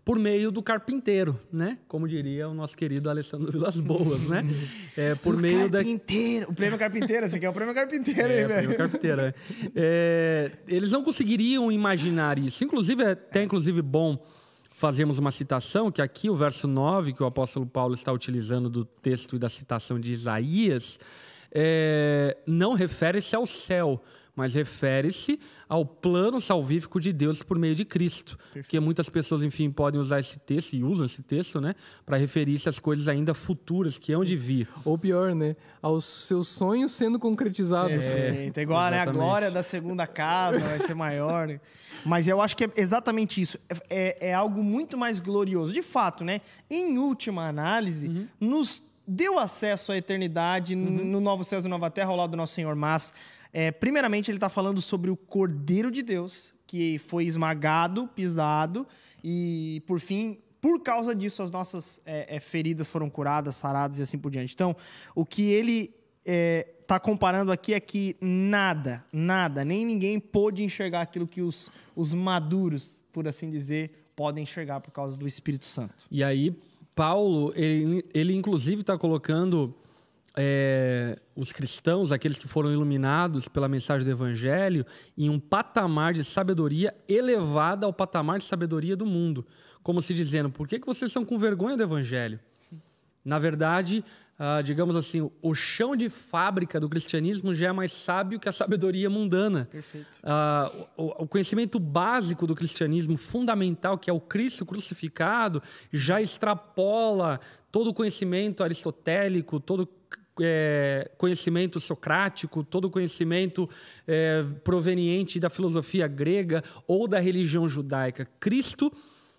por meio do carpinteiro, né? Como diria o nosso querido Alessandro Vilas Boas, né? É, por o meio da carpinteiro. O prêmio carpinteiro, esse aqui é o prêmio carpinteiro, é, hein, velho? prêmio carpinteiro, é. É, eles não conseguiriam imaginar isso. Inclusive, é até inclusive bom fazermos uma citação, que aqui o verso 9, que o apóstolo Paulo está utilizando do texto e da citação de Isaías, é, não refere-se ao céu, mas refere-se ao plano salvífico de Deus por meio de Cristo. Perfeito. Porque muitas pessoas, enfim, podem usar esse texto e usam esse texto, né, para referir-se às coisas ainda futuras que hão de vir. Ou pior, né, aos seus sonhos sendo concretizados. É, é igual né, a glória da segunda casa vai ser maior. Né? Mas eu acho que é exatamente isso. É, é, algo muito mais glorioso. De fato, né? Em última análise, uhum. nos deu acesso à eternidade uhum. no novo céu e nova terra ao lado do nosso Senhor, mas é, primeiramente, ele está falando sobre o Cordeiro de Deus, que foi esmagado, pisado, e por fim, por causa disso, as nossas é, é, feridas foram curadas, saradas e assim por diante. Então, o que ele está é, comparando aqui é que nada, nada, nem ninguém pôde enxergar aquilo que os, os maduros, por assim dizer, podem enxergar por causa do Espírito Santo. E aí, Paulo, ele, ele inclusive está colocando é, os cristãos, aqueles que foram iluminados pela mensagem do Evangelho, em um patamar de sabedoria elevada ao patamar de sabedoria do mundo. Como se dizendo, por que, que vocês estão com vergonha do Evangelho? Na verdade, ah, digamos assim, o chão de fábrica do cristianismo já é mais sábio que a sabedoria mundana. Ah, o, o, conhecimento básico do cristianismo, fundamental, que é o Cristo crucificado, já extrapola todo o conhecimento aristotélico, todo é, conhecimento socrático, todo conhecimento é, proveniente da filosofia grega ou da religião judaica. Cristo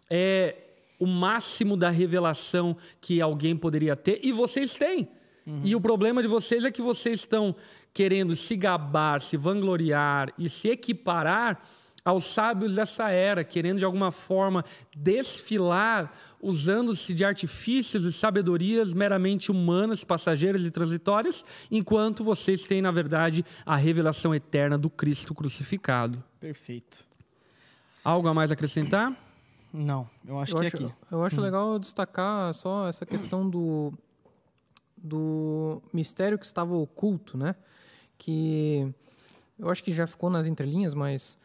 é o máximo da revelação que alguém poderia ter e vocês têm. Uhum. E o problema de vocês é que vocês estão querendo se gabar, se vangloriar e se equiparar aos sábios dessa era, querendo de alguma forma desfilar, usando-se de artifícios e sabedorias meramente humanas, passageiras e transitórias, enquanto vocês têm, na verdade, a revelação eterna do Cristo crucificado. Perfeito. Algo a mais acrescentar? Não, eu acho eu que acho, é aqui. Eu acho hum. legal destacar só essa questão do, do mistério que estava oculto, né? Que eu acho que já ficou nas entrelinhas, mas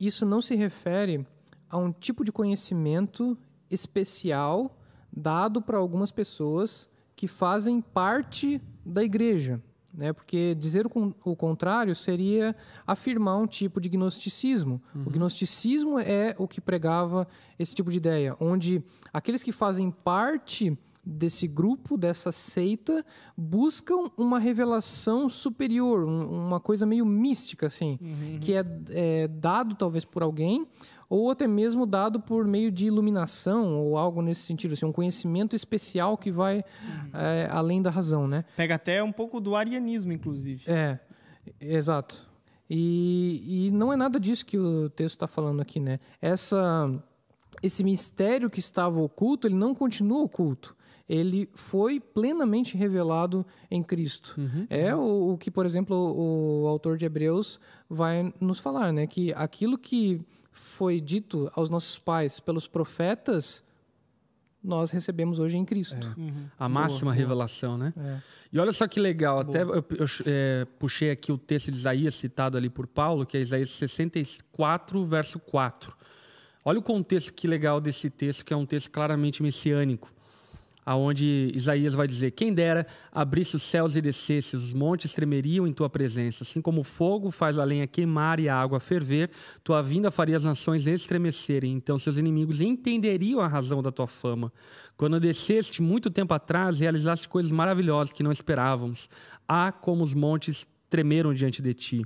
isso não se refere a um tipo de conhecimento especial dado para algumas pessoas que fazem parte da igreja. Né? Porque dizer o, o contrário seria afirmar um tipo de gnosticismo. Uhum. O gnosticismo é o que pregava esse tipo de ideia, onde aqueles que fazem parte desse grupo, dessa seita, buscam uma revelação superior, um, uma coisa meio mística, assim, uhum. que é, é, dado talvez por alguém, ou até mesmo dado por meio de iluminação, ou algo nesse sentido, assim, um conhecimento especial que vai uhum. é, além da razão, né? Pega até um pouco do arianismo, inclusive. É, exato. E, e não é nada disso que o texto está falando aqui, né? Essa esse mistério que estava oculto, ele não continua oculto ele foi plenamente revelado em Cristo. Uhum. É o, o, que, por exemplo, o, o autor de Hebreus vai nos falar, né? Que aquilo que foi dito aos nossos pais pelos profetas, nós recebemos hoje em Cristo. É. Uhum. A máxima boa, revelação, boa. né? É. E olha só que legal, boa. até eu, eu é, puxei aqui o texto de Isaías citado ali por Paulo, que é Isaías 64, verso 4. Olha o contexto que legal desse texto, que é um texto claramente messiânico aonde Isaías vai dizer: Quem dera abrisse os céus e descesse, os montes tremeriam em tua presença. Assim como o fogo faz a lenha queimar e a água ferver, tua vinda faria as nações estremecerem. Então seus inimigos entenderiam a razão da tua fama. Quando desceste muito tempo atrás, realizaste coisas maravilhosas que não esperávamos. Ah, como os montes tremeram diante de ti.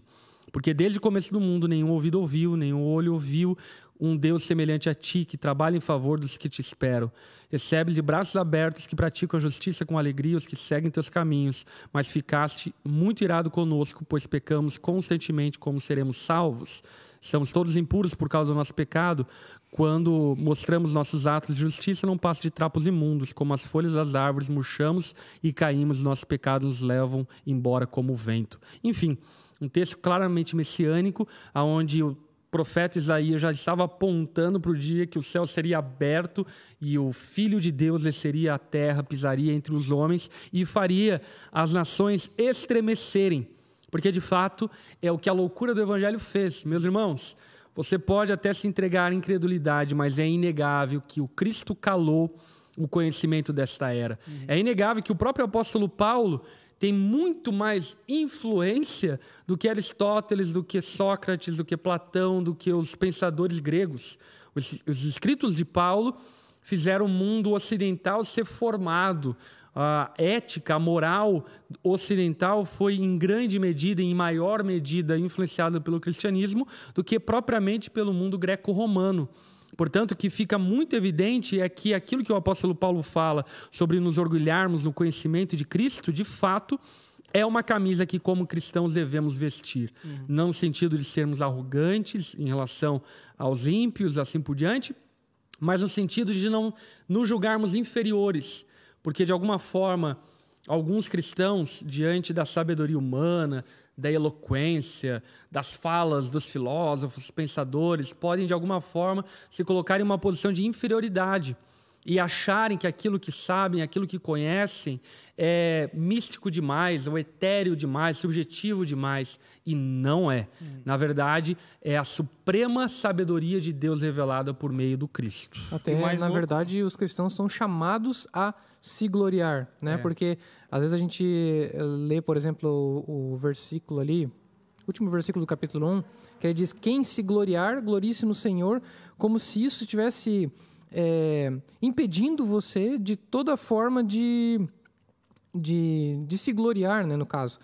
Porque desde o começo do mundo nenhum ouvido ouviu, nenhum olho ouviu um Deus semelhante a ti, que trabalha em favor dos que te esperam. Recebe de braços abertos que praticam a justiça com alegria os que seguem teus caminhos, mas ficaste muito irado conosco, pois pecamos constantemente como seremos salvos. Estamos todos impuros por causa do nosso pecado. Quando mostramos nossos atos de justiça, não passa de trapos imundos, como as folhas das árvores, murchamos e caímos, nossos pecados nos levam embora como o vento. Enfim, um texto claramente messiânico, aonde o profeta Isaías já estava apontando para o dia que o céu seria aberto e o Filho de Deus desceria à terra, pisaria entre os homens e faria as nações estremecerem. Porque de fato é o que a loucura do evangelho fez. Meus irmãos, você pode até se entregar à incredulidade, mas é inegável que o Cristo calou o conhecimento desta era. Uhum. É inegável que o próprio apóstolo Paulo tem muito mais influência do que Aristóteles, do que Sócrates, do que Platão, do que os pensadores gregos. Os, os escritos de Paulo fizeram o mundo ocidental ser formado. A ética, a moral ocidental foi em grande medida, em maior medida, influenciada pelo cristianismo do que propriamente pelo mundo greco-romano. Portanto, o que fica muito evidente é que aquilo que o apóstolo Paulo fala sobre nos orgulharmos no conhecimento de Cristo, de fato, é uma camisa que, como cristãos, devemos vestir. Uhum. Não no sentido de sermos arrogantes em relação aos ímpios, assim por diante, mas no sentido de não nos julgarmos inferiores, porque de alguma forma alguns cristãos, diante da sabedoria humana, da eloquência, das falas dos filósofos, pensadores, podem de alguma forma se colocar em uma posição de inferioridade e acharem que aquilo que sabem, aquilo que conhecem é místico demais, ou etéreo demais, subjetivo demais. E não é. Hum. Na verdade, é a suprema sabedoria de Deus revelada por meio do Cristo. Até, na louco. verdade, os cristãos são chamados a se gloriar, né? É. Porque às vezes a gente eh, lê, por exemplo, o, o versículo ali, último versículo do capítulo 1, que ele diz: Quem se gloriar, glorie-se no Senhor, como se isso tivesse é, impedindo você de toda forma de, de, de se gloriar, né, no caso.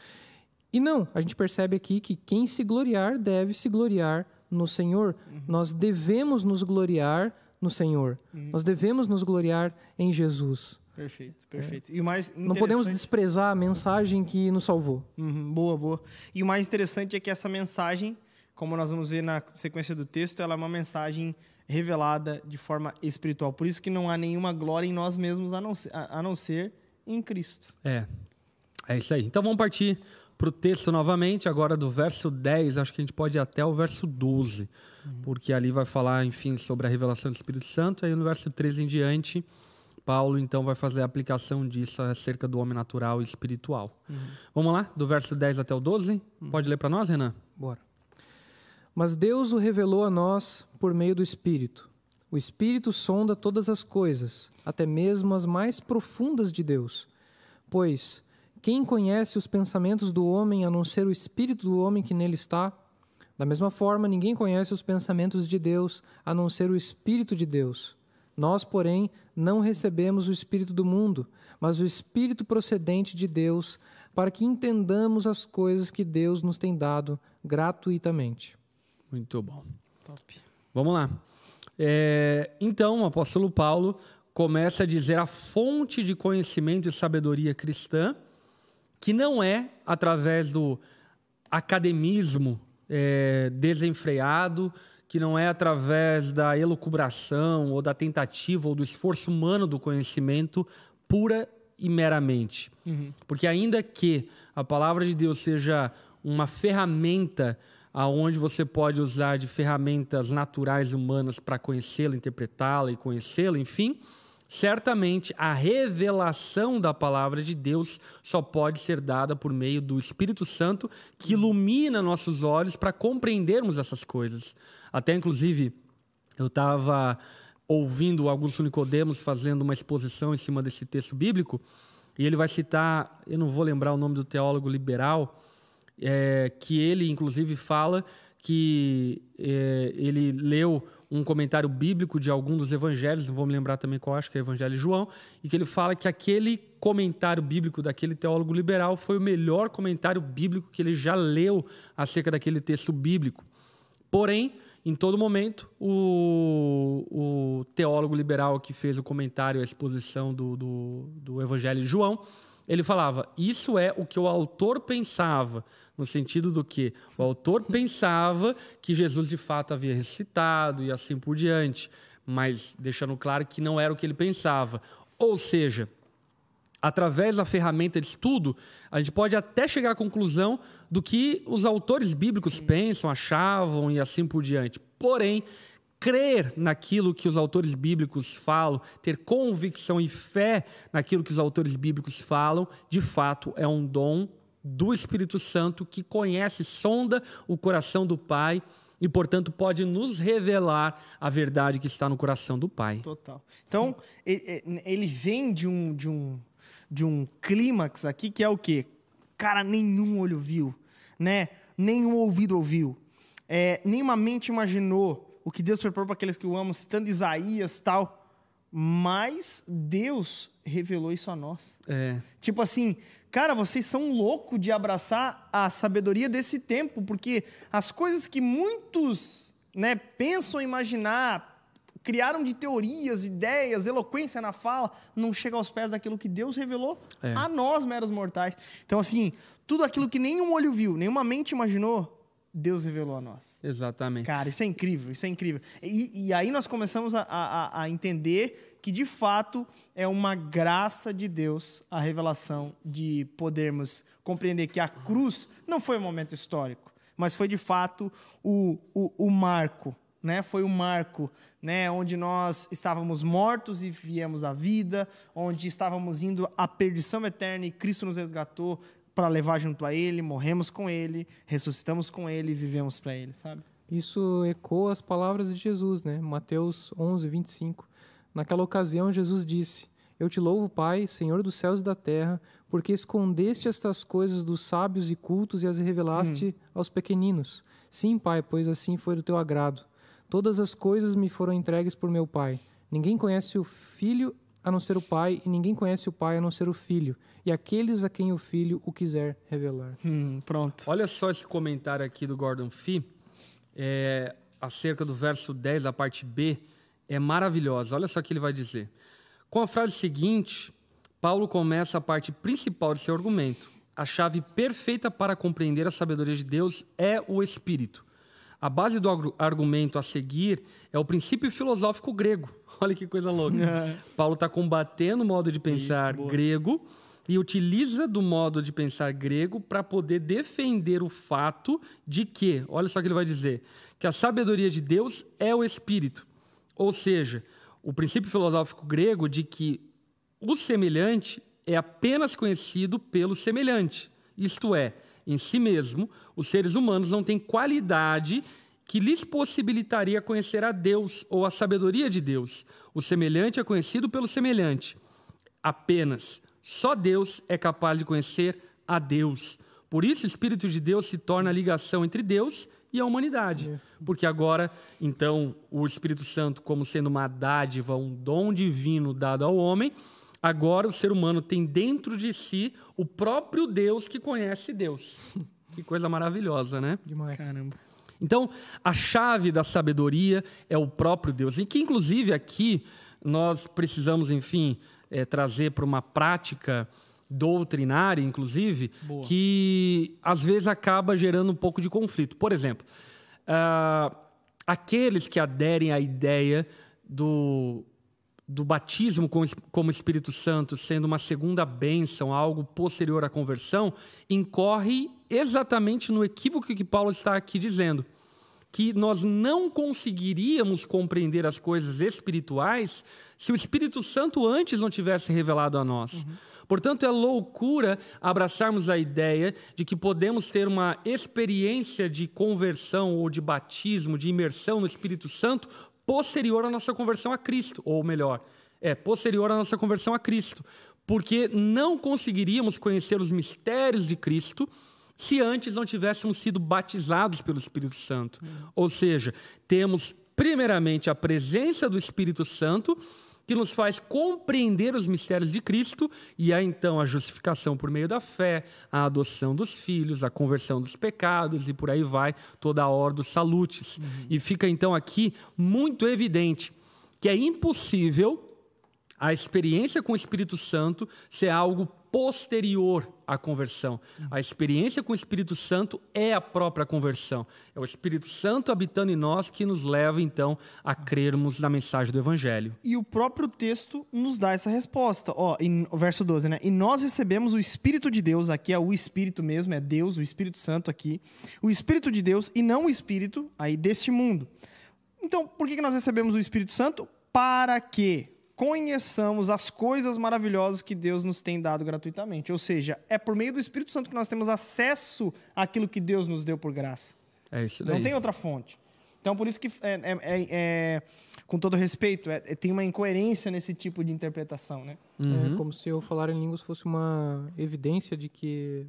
E não, a gente percebe aqui que quem se gloriar deve se gloriar no Senhor. Uhum. Nós devemos nos gloriar no Senhor. Uhum. Nós devemos nos gloriar em Jesus. Perfeito, perfeito. É. E o mais Não podemos desprezar a mensagem que nos salvou. Uhum, boa, boa. E o mais interessante é que essa mensagem, como nós vamos ver na sequência do texto, ela é uma mensagem revelada de forma espiritual. Por isso que não há nenhuma glória em nós mesmos a não ser, a, a não ser em Cristo. É, é isso aí. Então vamos partir para o texto novamente, agora do verso 10, acho que a gente pode ir até o verso 12, uhum. porque ali vai falar, enfim, sobre a revelação do Espírito Santo, aí no verso 13 em diante Paulo então vai fazer a aplicação disso acerca do homem natural e espiritual. Uhum. Vamos lá, do verso 10 até o 12? Uhum. Pode ler para nós, Renan? Bora. Mas Deus o revelou a nós por meio do Espírito. O Espírito sonda todas as coisas, até mesmo as mais profundas de Deus. Pois quem conhece os pensamentos do homem a não ser o Espírito do homem que nele está? Da mesma forma, ninguém conhece os pensamentos de Deus a não ser o Espírito de Deus. Nós, porém, não recebemos o Espírito do mundo, mas o Espírito procedente de Deus, para que entendamos as coisas que Deus nos tem dado gratuitamente. Muito bom. Top. Vamos lá. É, então, o apóstolo Paulo começa a dizer a fonte de conhecimento e sabedoria cristã, que não é através do academismo é, desenfreado, que não é através da elucubração ou da tentativa ou do esforço humano do conhecimento pura e meramente. Uhum. Porque ainda que a palavra de Deus seja uma ferramenta aonde você pode usar de ferramentas naturais humanas para conhecê-la, interpretá-la e conhecê-la, enfim, certamente a revelação da palavra de Deus só pode ser dada por meio do Espírito Santo que ilumina nossos olhos para compreendermos essas coisas. Até, inclusive, eu estava ouvindo o Augusto Nicodemos fazendo uma exposição em cima desse texto bíblico, e ele vai citar, eu não vou lembrar o nome do teólogo liberal, é, que ele, inclusive, fala que é, ele leu um comentário bíblico de algum dos evangelhos, não vou me lembrar também qual, acho que é o Evangelho de João, e que ele fala que aquele comentário bíblico daquele teólogo liberal foi o melhor comentário bíblico que ele já leu acerca daquele texto bíblico. Porém, em todo momento, o, o teólogo liberal que fez o comentário, a exposição do, do, do Evangelho de João, ele falava: Isso é o que o autor pensava, no sentido do que o autor pensava que Jesus de fato havia ressuscitado e assim por diante, mas deixando claro que não era o que ele pensava. Ou seja, através da ferramenta de estudo, a gente pode até chegar à conclusão do que os autores bíblicos pensam, achavam e assim por diante. Porém, crer naquilo que os autores bíblicos falam, ter convicção e fé naquilo que os autores bíblicos falam, de fato é um dom do Espírito Santo que conhece, sonda o coração do Pai e, portanto, pode nos revelar a verdade que está no coração do Pai. Total. Então, ele vem de um, de um, de um clímax aqui que é o quê? Cara, nenhum olho viu, né? Nenhum ouvido ouviu, é, nenhuma mente imaginou o que Deus preparou para aqueles que o amam, citando Isaías tal. Mas Deus revelou isso a nós. É. Tipo assim, cara, vocês são loucos de abraçar a sabedoria desse tempo, porque as coisas que muitos né, pensam imaginar, criaram de teorias, ideias, eloquência na fala, não chega aos pés daquilo que Deus revelou é. a nós, meros mortais. Então, assim, tudo aquilo que nenhum olho viu, nenhuma mente imaginou, Deus revelou a nós. Exatamente. Cara, isso é incrível, isso é incrível. E, e aí nós começamos a, a, a, entender que, de fato, é uma graça de Deus a revelação de podermos compreender que a cruz não foi um momento histórico, mas foi, de fato, o, o, o marco, né? Foi o marco, né? Onde nós estávamos mortos e viemos à vida, onde estávamos indo à perdição eterna e Cristo nos resgatou, para levar junto a Ele, morremos com Ele, ressuscitamos com Ele e vivemos para Ele, sabe? Isso ecoa as palavras de Jesus, né? Mateus 11, 25. Naquela ocasião, Jesus disse: Eu te louvo, Pai, Senhor dos céus e da terra, porque escondeste estas coisas dos sábios e cultos e as revelaste hum. aos pequeninos. Sim, Pai, pois assim foi do teu agrado. Todas as coisas me foram entregues por meu Pai. Ninguém conhece o Filho a não ser o Pai, e ninguém conhece o Pai a não ser o Filho, e aqueles a quem o Filho o quiser revelar. Hum, pronto. Olha só esse comentário aqui do Gordon Fee, é, acerca do verso 10, da parte B, é maravilhosa. Olha só o que ele vai dizer. Com a frase seguinte, Paulo começa a parte principal de seu argumento. A chave perfeita para compreender a sabedoria de Deus é o Espírito. A base do argumento a seguir é o princípio filosófico grego. Olha que coisa louca. É. Paulo está combatendo o modo de pensar Isso, grego e utiliza do modo de pensar grego para poder defender o fato de que, olha só o que ele vai dizer, que a sabedoria de Deus é o Espírito. Ou seja, o princípio filosófico grego de que o semelhante é apenas conhecido pelo semelhante. Isto é, em si mesmo, os seres humanos não têm qualidade que lhes possibilitaria conhecer a Deus ou a sabedoria de Deus. O semelhante é conhecido pelo semelhante. Apenas só Deus é capaz de conhecer a Deus. Por isso, o Espírito de Deus se torna a ligação entre Deus e a humanidade. É. Porque agora, então, o Espírito Santo, como sendo uma dádiva, um dom divino dado ao homem, Agora o ser humano tem dentro de si o próprio Deus que conhece Deus. Que coisa maravilhosa, né? Demais. Caramba. Então, a chave da sabedoria é o próprio Deus. E que, inclusive, aqui nós precisamos, enfim, é, trazer para uma prática doutrinária, inclusive, Boa. que às vezes acaba gerando um pouco de conflito. Por exemplo, uh, aqueles que aderem à ideia do do batismo como Espírito Santo sendo uma segunda bênção, algo posterior à conversão, incorre exatamente no equívoco que Paulo está aqui dizendo. Que nós não conseguiríamos compreender as coisas espirituais se o Espírito Santo antes não tivesse revelado a nós. Uhum. Portanto, é loucura abraçarmos a ideia de que podemos ter uma experiência de conversão ou de batismo, de imersão no Espírito Santo posterior à nossa conversão a Cristo, ou melhor, é posterior à nossa conversão a Cristo, porque não conseguiríamos conhecer os mistérios de Cristo se antes não tivéssemos sido batizados pelo Espírito Santo. Uhum. Ou seja, temos primeiramente a presença do Espírito Santo que nos faz compreender os mistérios de Cristo e há então a justificação por meio da fé, a adoção dos filhos, a conversão dos pecados e por aí vai toda a ordem dos salutes. Uhum. E fica então aqui muito evidente que é impossível a experiência com o Espírito Santo ser algo posterior à conversão. A experiência com o Espírito Santo é a própria conversão. É o Espírito Santo habitando em nós que nos leva, então, a crermos na mensagem do Evangelho. E o próprio texto nos dá essa resposta. Ó, em verso 12, né? E nós recebemos o Espírito de Deus, aqui é o Espírito mesmo, é Deus, o Espírito Santo aqui. O Espírito de Deus e não o Espírito aí deste mundo. Então, por que nós recebemos o Espírito Santo? Para que conheçamos as coisas maravilhosas que Deus nos tem dado gratuitamente. Ou seja, é por meio do Espírito Santo que nós temos acesso àquilo que Deus nos deu por graça. É isso daí. Não tem outra fonte. Então, por isso que, é, é- é- é- com todo respeito, é- é- tem uma incoerência nesse tipo de interpretação, né? É como se eu falar em línguas fosse uma evidência de que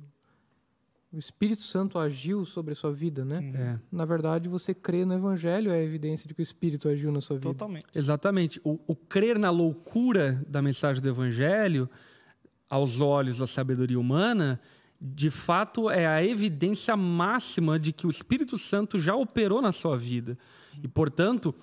o Espírito Santo agiu sobre a sua vida, né? É. Na verdade, você crê no Evangelho é a evidência de que o Espírito agiu na sua vida. Totalmente. Exatamente. O, o crer na loucura da mensagem do Evangelho, aos olhos da sabedoria humana, de fato é a evidência máxima de que o Espírito Santo já operou na sua vida. E, portanto,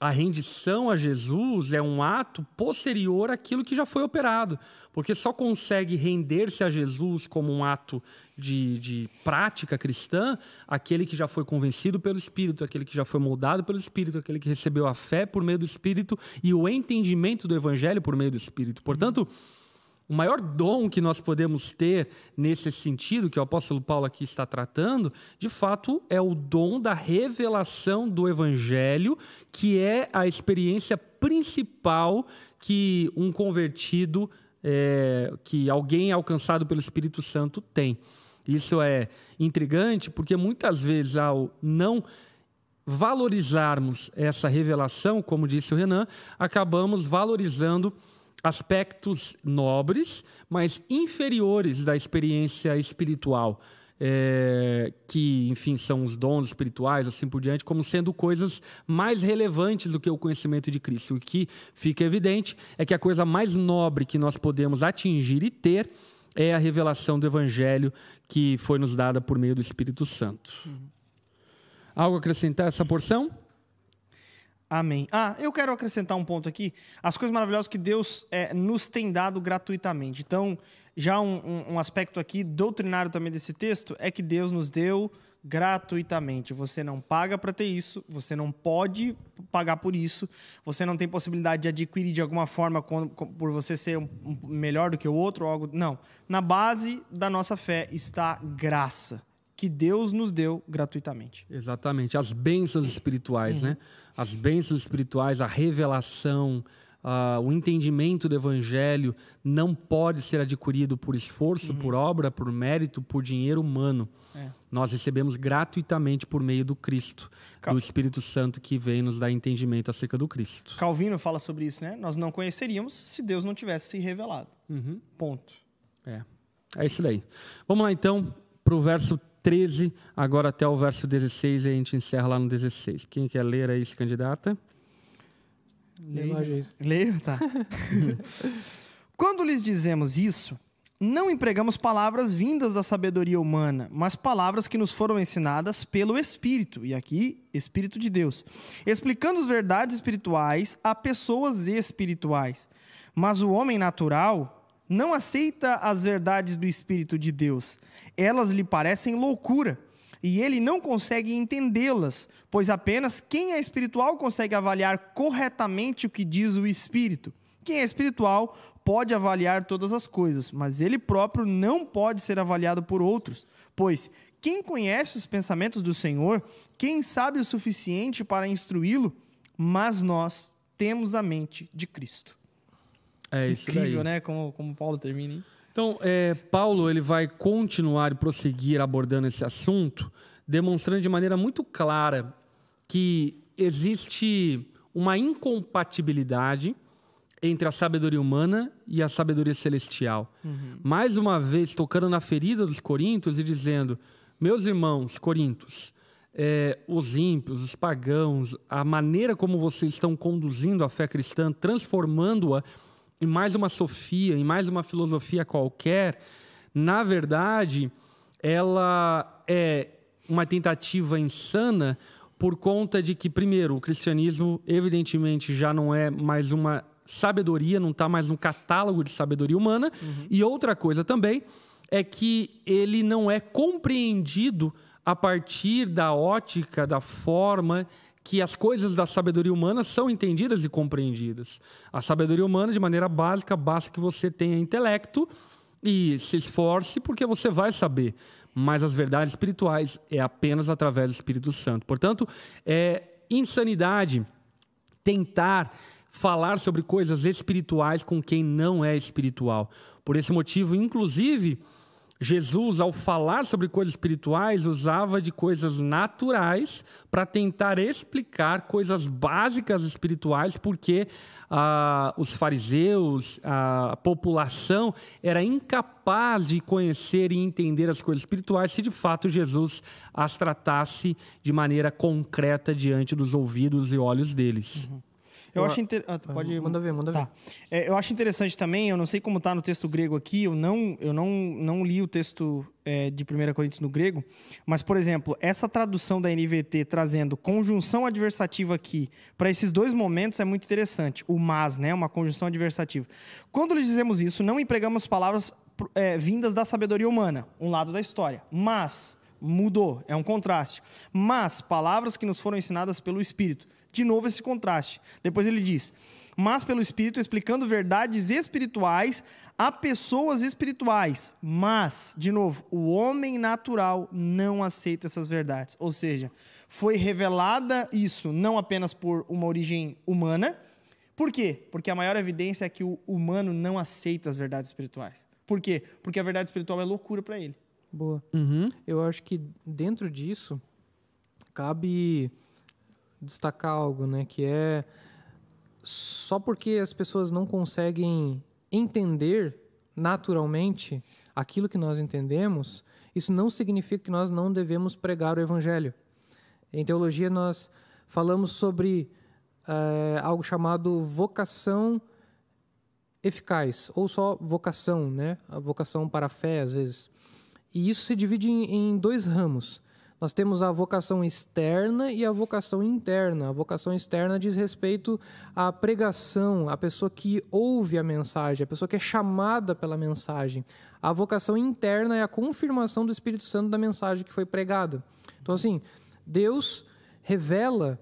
a rendição a Jesus é um ato posterior àquilo que já foi operado. Porque só consegue render-se a Jesus como um ato de, de prática cristã aquele que já foi convencido pelo Espírito, aquele que já foi moldado pelo Espírito, aquele que recebeu a fé por meio do Espírito e o entendimento do Evangelho por meio do Espírito. Portanto, o maior dom que nós podemos ter nesse sentido, que o apóstolo Paulo aqui está tratando, de fato é o dom da revelação do Evangelho, que é a experiência principal que um convertido, é, que alguém alcançado pelo Espírito Santo tem. Isso é intrigante porque muitas vezes, ao não valorizarmos essa revelação, como disse o Renan, acabamos valorizando aspectos nobres, mas inferiores da experiência espiritual. é, que, enfim, são os dons espirituais, assim por diante, como sendo coisas mais relevantes do que o conhecimento de Cristo. O que fica evidente é que a coisa mais nobre que nós podemos atingir e ter é a revelação do Evangelho que foi nos dada por meio do Espírito Santo. Algo a acrescentar a essa porção? Amém. Ah, eu quero acrescentar um ponto aqui. As coisas maravilhosas que Deus é, nos tem dado gratuitamente. Então, já um, um- um aspecto aqui doutrinário também desse texto é que Deus nos deu gratuitamente. Você não paga para ter isso, você não pode pagar por isso, você não tem possibilidade de adquirir de alguma forma quando- por você ser um- um melhor do que o outro ou algo. Não. Na base da nossa fé está graça, que Deus nos deu gratuitamente. Exatamente, as bênçãos espirituais, né? As bênçãos espirituais, a revelação, ah, o entendimento do evangelho não pode ser adquirido por esforço, por obra, por mérito, por dinheiro humano. É. Nós recebemos gratuitamente por meio do Cristo, Cal- do Espírito Santo que vem nos dar entendimento acerca do Cristo. Calvino fala sobre isso, né? Nós não conheceríamos se Deus não tivesse se revelado. Ponto. É, é isso daí. Vamos lá então para o verso 13, agora até o verso 16 e a gente encerra lá no 16. Quem quer ler aí se candidata? Geis. Leio? Tá. Quando lhes dizemos isso, não empregamos palavras vindas da sabedoria humana, mas palavras que nos foram ensinadas pelo Espírito, e aqui, Espírito de Deus, explicando as verdades espirituais a pessoas espirituais. Mas o homem natural não aceita as verdades do Espírito de Deus. Elas lhe parecem loucura, e ele não consegue entendê-las, pois apenas quem é espiritual consegue avaliar corretamente o que diz o Espírito. Quem é espiritual pode avaliar todas as coisas, mas ele próprio não pode ser avaliado por outros, pois quem conhece os pensamentos do Senhor, quem sabe o suficiente para instruí-lo, mas nós temos a mente de Cristo. É isso Incrível, daí. né? Como, como Paulo termina, hein? Então, é, Paulo ele vai continuar e prosseguir abordando esse assunto, demonstrando de maneira muito clara que existe uma incompatibilidade entre a sabedoria humana e a sabedoria celestial. Mais uma vez, tocando na ferida dos coríntios e dizendo: Meus irmãos coríntios, é, os ímpios, os pagãos, a maneira como vocês estão conduzindo a fé cristã, transformando-a em mais uma sofia, em mais uma filosofia qualquer, na verdade, ela é uma tentativa insana por conta de que, primeiro, o cristianismo, evidentemente, já não é mais uma sabedoria, não está mais no catálogo de sabedoria humana. Uhum. E outra coisa também é que ele não é compreendido a partir da ótica, da forma que as coisas da sabedoria humana são entendidas e compreendidas. A sabedoria humana, de maneira básica, basta que você tenha intelecto e se esforce, porque você vai saber. Mas as verdades espirituais é apenas através do Espírito Santo. Portanto, é insanidade tentar falar sobre coisas espirituais com quem não é espiritual. Por esse motivo, inclusive, Jesus, ao falar sobre coisas espirituais, usava de coisas naturais para tentar explicar coisas básicas espirituais, porque ah, os fariseus, a população, era incapaz de conhecer e entender as coisas espirituais se de fato Jesus as tratasse de maneira concreta diante dos ouvidos e olhos deles. Uhum. Eu, eu acho inter... ah, pode manda ver, manda tá. ver. É, eu acho interessante também. Eu não sei como está no texto grego aqui. Eu não, eu não, não li o texto é, de 1 Coríntios no grego. Mas, por exemplo, essa tradução da NVT trazendo conjunção adversativa aqui para esses dois momentos é muito interessante. O mas, né, uma conjunção adversativa. Quando lhes dizemos isso, não empregamos palavras é, vindas da sabedoria humana, um lado da história. Mas mudou, é um contraste. Mas palavras que nos foram ensinadas pelo Espírito de novo esse contraste. Depois ele diz: mas pelo Espírito, explicando verdades espirituais a pessoas espirituais. Mas, de novo, o homem natural não aceita essas verdades. Ou seja, foi revelada isso não apenas por uma origem humana. Por quê? Porque a maior evidência é que o humano não aceita as verdades espirituais. Por quê? Porque a verdade espiritual é loucura para ele. Boa. Uhum. Eu acho que dentro disso cabe destacar algo, né? Que é só porque as pessoas não conseguem entender naturalmente aquilo que nós entendemos, isso não significa que nós não devemos pregar o evangelho. Em teologia nós falamos sobre é, algo chamado vocação eficaz, ou só vocação, né? A vocação para a fé, às vezes. E isso se divide em, em dois ramos. Nós temos a vocação externa e a vocação interna. A vocação externa diz respeito à pregação, à pessoa que ouve a mensagem, a pessoa que é chamada pela mensagem. A vocação interna é a confirmação do Espírito Santo da mensagem que foi pregada. Então, assim, Deus revela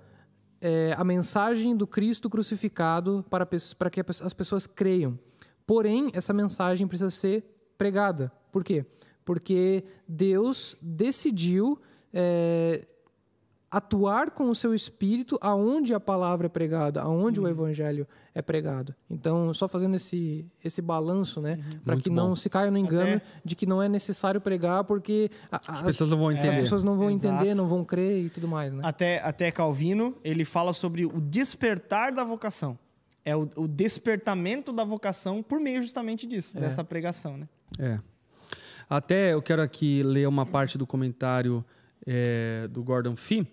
é, a mensagem do Cristo crucificado para, para que as pessoas creiam. Porém, essa mensagem precisa ser pregada. Por quê? Porque Deus decidiu é, atuar com o seu espírito aonde a palavra é pregada, aonde uhum. o evangelho é pregado. Então, só fazendo esse, esse balanço, né, uhum. para que bom. não se caia no engano Até... de que não é necessário pregar porque a, as, as, pessoas não vão entender. As pessoas não vão Exato. entender, não vão crer e tudo mais, né? Até até Calvino, ele fala sobre o despertar da vocação. É o, o despertamento da vocação por meio justamente disso, é. dessa pregação, né? É. Até eu quero aqui ler uma parte do comentário é, do Gordon Fee,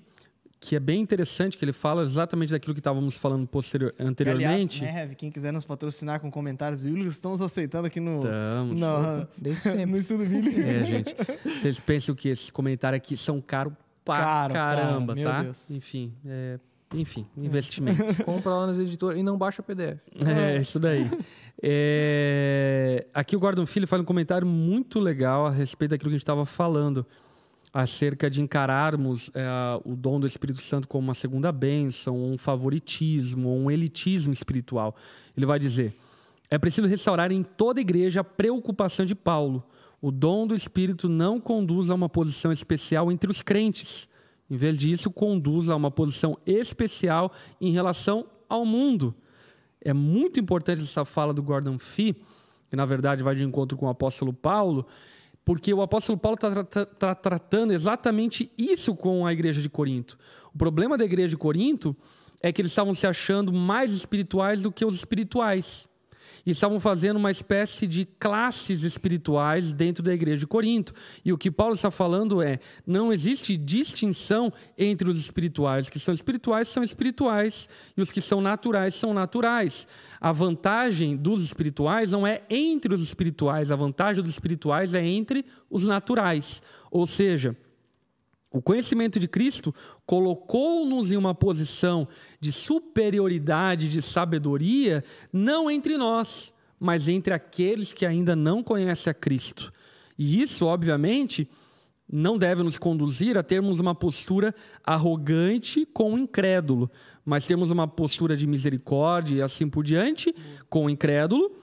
que é bem interessante, que ele fala exatamente daquilo que estávamos falando posterior, anteriormente. Que, aliás, né, quem quiser nos patrocinar com comentários bíblicos, estamos aceitando aqui no, estamos. no, no estudo bíblico. É, gente. Vocês pensam que esses comentários aqui são caros pra caro, caramba, cara, tá? Deus. Enfim, é, enfim, investimento. Compra lá nos editores e não baixa PDF. É, isso daí. É, aqui o Gordon Filho faz um comentário muito legal a respeito daquilo que a gente estava falando acerca de encararmos é, o dom do Espírito Santo como uma segunda bênção, um favoritismo, um elitismo espiritual. Ele vai dizer: é preciso restaurar em toda igreja a preocupação de Paulo. O dom do Espírito não conduz a uma posição especial entre os crentes. Em vez disso, conduz a uma posição especial em relação ao mundo. É muito importante essa fala do Gordon Fee, que na verdade vai de encontro com o apóstolo Paulo, porque o apóstolo Paulo está tá, tá tratando exatamente isso com a igreja de Corinto. O problema da igreja de Corinto é que eles estavam se achando mais espirituais do que os espirituais e estavam fazendo uma espécie de classes espirituais dentro da igreja de Corinto. E o que Paulo está falando é: não existe distinção entre os espirituais. Os que são espirituais são espirituais e os que são naturais são naturais. A vantagem dos espirituais não é entre os espirituais, a vantagem dos espirituais é entre os naturais. Ou seja, O conhecimento de Cristo colocou-nos em uma posição de superioridade, de sabedoria, não entre nós, mas entre aqueles que ainda não conhecem a Cristo. E isso, obviamente, não deve nos conduzir a termos uma postura arrogante com o incrédulo, mas temos uma postura de misericórdia e assim por diante com o incrédulo.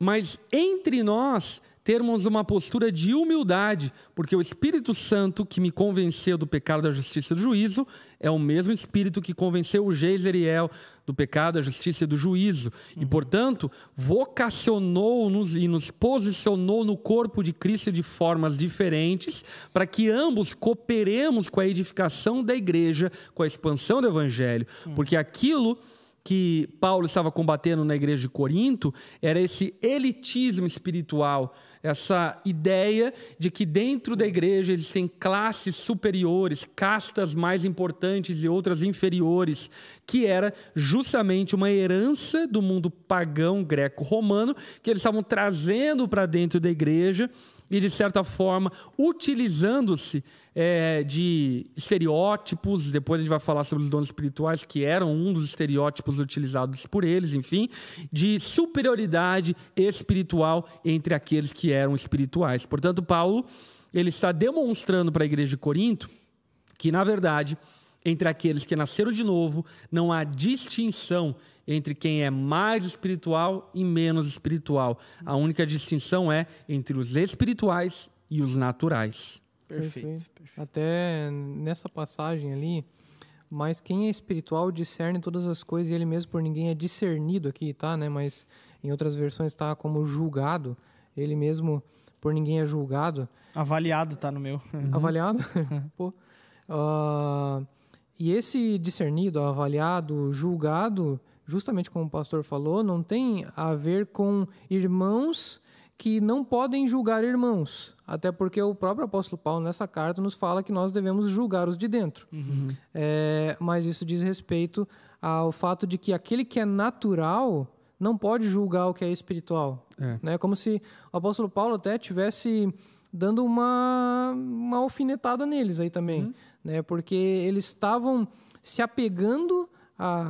Mas entre nós termos uma postura de humildade, porque o Espírito Santo que me convenceu do pecado, da justiça e do juízo é o mesmo Espírito que convenceu o Geiseriel do pecado, da justiça e do juízo. Uhum. E, portanto, vocacionou-nos e nos posicionou no corpo de Cristo de formas diferentes, para que ambos cooperemos com a edificação da igreja, com a expansão do Evangelho. Uhum. Porque aquilo que Paulo estava combatendo na igreja de Corinto era esse elitismo espiritual essa ideia de que dentro da igreja existem classes superiores, castas mais importantes e outras inferiores, que era justamente uma herança do mundo pagão greco-romano que eles estavam trazendo para dentro da igreja e, de certa forma, utilizando-se é, de estereótipos. Depois a gente vai falar sobre os donos espirituais, que eram um dos estereótipos utilizados por eles, enfim, de superioridade espiritual entre aqueles que eram espirituais. Portanto, Paulo ele está demonstrando para a igreja de Corinto que, na verdade, entre aqueles que nasceram de novo, não há distinção entre quem é mais espiritual e menos espiritual. A única distinção é entre os espirituais e os naturais. Perfeito. Perfeito. Até nessa passagem ali, mas quem é espiritual discerne todas as coisas e ele mesmo por ninguém é discernido aqui, tá, né? Mas em outras versões está como julgado, ele mesmo por ninguém é julgado. Avaliado tá no meu. Avaliado? Pô. Uh, e esse discernido, avaliado, julgado, justamente como o pastor falou, não tem a ver com irmãos que não podem julgar irmãos. Até porque o próprio apóstolo Paulo, nessa carta, nos fala que nós devemos julgar os de dentro. Uhum. É, mas isso diz respeito ao fato de que aquele que é natural não pode julgar o que é espiritual. É. Né? Como se o apóstolo Paulo até tivesse dando uma, uma alfinetada neles aí também. Uhum. Né? Porque eles estavam se apegando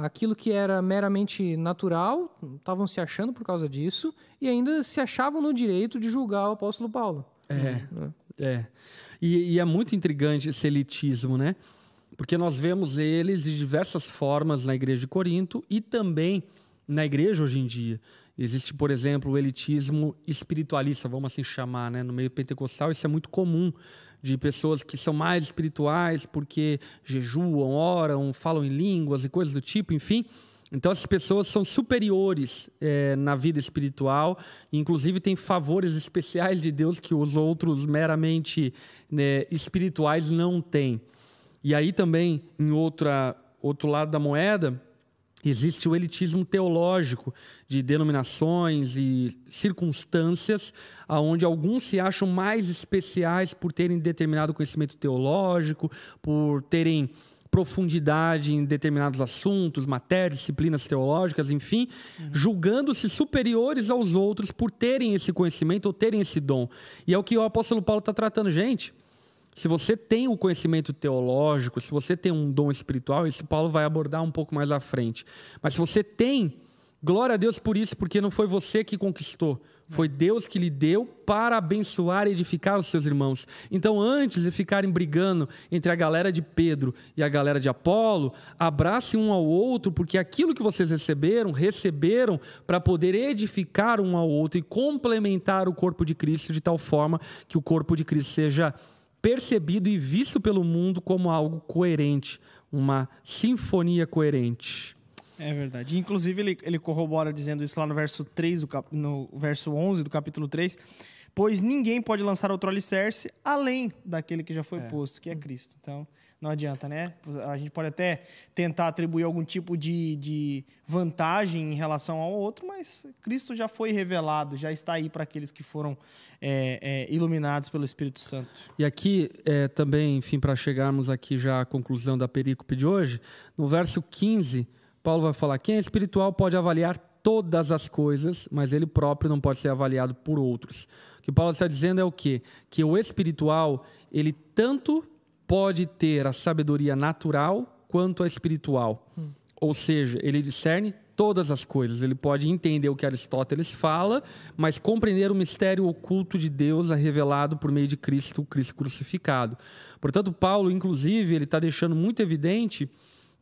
aquilo que era meramente natural, estavam se achando por causa disso, e ainda se achavam no direito de julgar o apóstolo Paulo. É, é. E, e, é muito intrigante esse elitismo, né? Porque nós vemos eles de diversas formas na igreja de Corinto e também na igreja hoje em dia. Existe, por exemplo, o elitismo espiritualista, vamos assim chamar, né? No meio pentecostal isso é muito comum de pessoas que são mais espirituais porque jejuam, oram, falam em línguas e coisas do tipo, enfim. Então, essas pessoas são superiores é, na vida espiritual, inclusive têm favores especiais de Deus que os outros meramente né, espirituais não têm. E aí também, em outra, outro lado da moeda, Existe o elitismo teológico de denominações e circunstâncias, aonde alguns se acham mais especiais por terem determinado conhecimento teológico, por terem profundidade em determinados assuntos, matérias, disciplinas teológicas, enfim, uhum. julgando-se superiores aos outros por terem esse conhecimento ou terem esse dom. E é o que o apóstolo Paulo está tratando, gente. Se você tem o conhecimento teológico, se você tem um dom espiritual, isso Paulo vai abordar um pouco mais à frente. Mas se você tem, glória a Deus por isso, porque não foi você que conquistou, foi Deus que lhe deu para abençoar e edificar os seus irmãos. Então, antes de ficarem brigando entre a galera de Pedro e a galera de Apolo, abrace um ao outro, porque aquilo que vocês receberam, receberam para poder edificar um ao outro e complementar o corpo de Cristo de tal forma que o corpo de Cristo seja percebido e visto pelo mundo como algo coerente, uma sinfonia coerente. É verdade. Inclusive, ele, ele corrobora dizendo isso lá no verso 3, no verso 11 do capítulo 3. Pois ninguém pode lançar outro alicerce além daquele que já foi é. posto, que é Cristo. Então, não adianta, né? A gente pode até tentar atribuir algum tipo de, de vantagem em relação ao outro, mas Cristo já foi revelado, já está aí para aqueles que foram é, é, iluminados pelo Espírito Santo. E aqui é, também, enfim, para chegarmos aqui já à conclusão da perícope de hoje, no verso 15, Paulo vai falar: quem é espiritual pode avaliar todas as coisas, mas ele próprio não pode ser avaliado por outros. O que Paulo está dizendo é o quê? Que o espiritual, ele tanto pode ter a sabedoria natural quanto a espiritual. Hum. Ou seja, ele discerne todas as coisas. Ele pode entender o que Aristóteles fala, mas compreender o mistério oculto de Deus é revelado por meio de Cristo, o Cristo crucificado. Portanto, Paulo, inclusive, ele está deixando muito evidente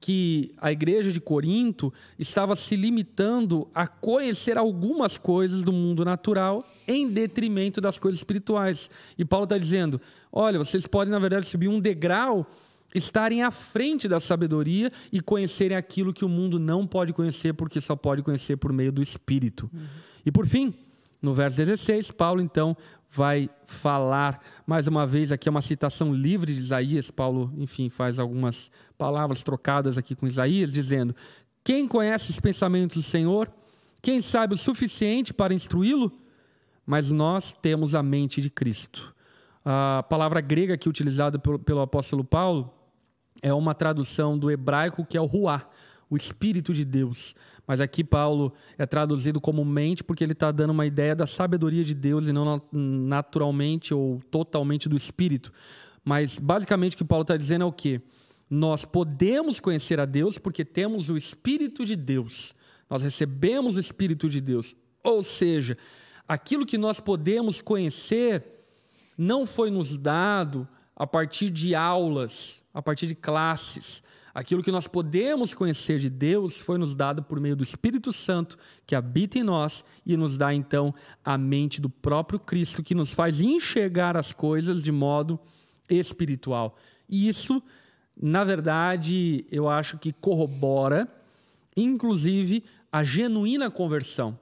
que a igreja de Corinto estava se limitando a conhecer algumas coisas do mundo natural em detrimento das coisas espirituais. E Paulo está dizendo: olha, vocês podem, na verdade, subir um degrau estarem à frente da sabedoria e conhecerem aquilo que o mundo não pode conhecer, porque só pode conhecer por meio do Espírito. Uhum. E por fim, no verso 16, Paulo então vai falar mais uma vez aqui é uma citação livre de Isaías. Paulo, enfim, faz algumas palavras trocadas aqui com Isaías, dizendo: Quem conhece os pensamentos do Senhor? Quem sabe o suficiente para instruí-lo? Mas nós temos a mente de Cristo. A palavra grega aqui utilizada pelo, apóstolo Paulo é uma tradução do hebraico que é o ruá, o Espírito de Deus. Mas aqui Paulo é traduzido como mente porque ele está dando uma ideia da sabedoria de Deus e não naturalmente ou totalmente do Espírito. Mas basicamente o que Paulo está dizendo é o quê? Nós podemos conhecer a Deus porque temos o Espírito de Deus. Nós recebemos o Espírito de Deus. Ou seja, aquilo que nós podemos conhecer não foi nos dado a partir de aulas, a partir de classes. Aquilo que nós podemos conhecer de Deus foi nos dado por meio do Espírito Santo que habita em nós e nos dá então a mente do próprio Cristo que nos faz enxergar as coisas de modo espiritual. E isso, na verdade, eu acho que corrobora, inclusive, a genuína conversão.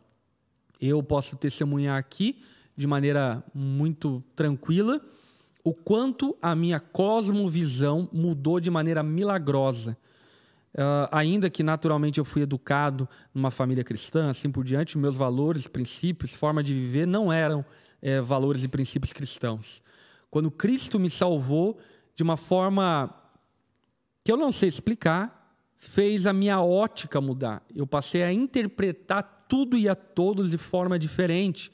Eu posso testemunhar aqui de maneira muito tranquila o quanto a minha cosmovisão mudou de maneira milagrosa. Uh, ainda que naturalmente eu fui educado numa família cristã, assim por diante, meus valores, princípios, forma de viver não eram é, valores e princípios cristãos. Quando Cristo me salvou de uma forma que eu não sei explicar, fez a minha ótica mudar. Eu passei a interpretar tudo e a todos de forma diferente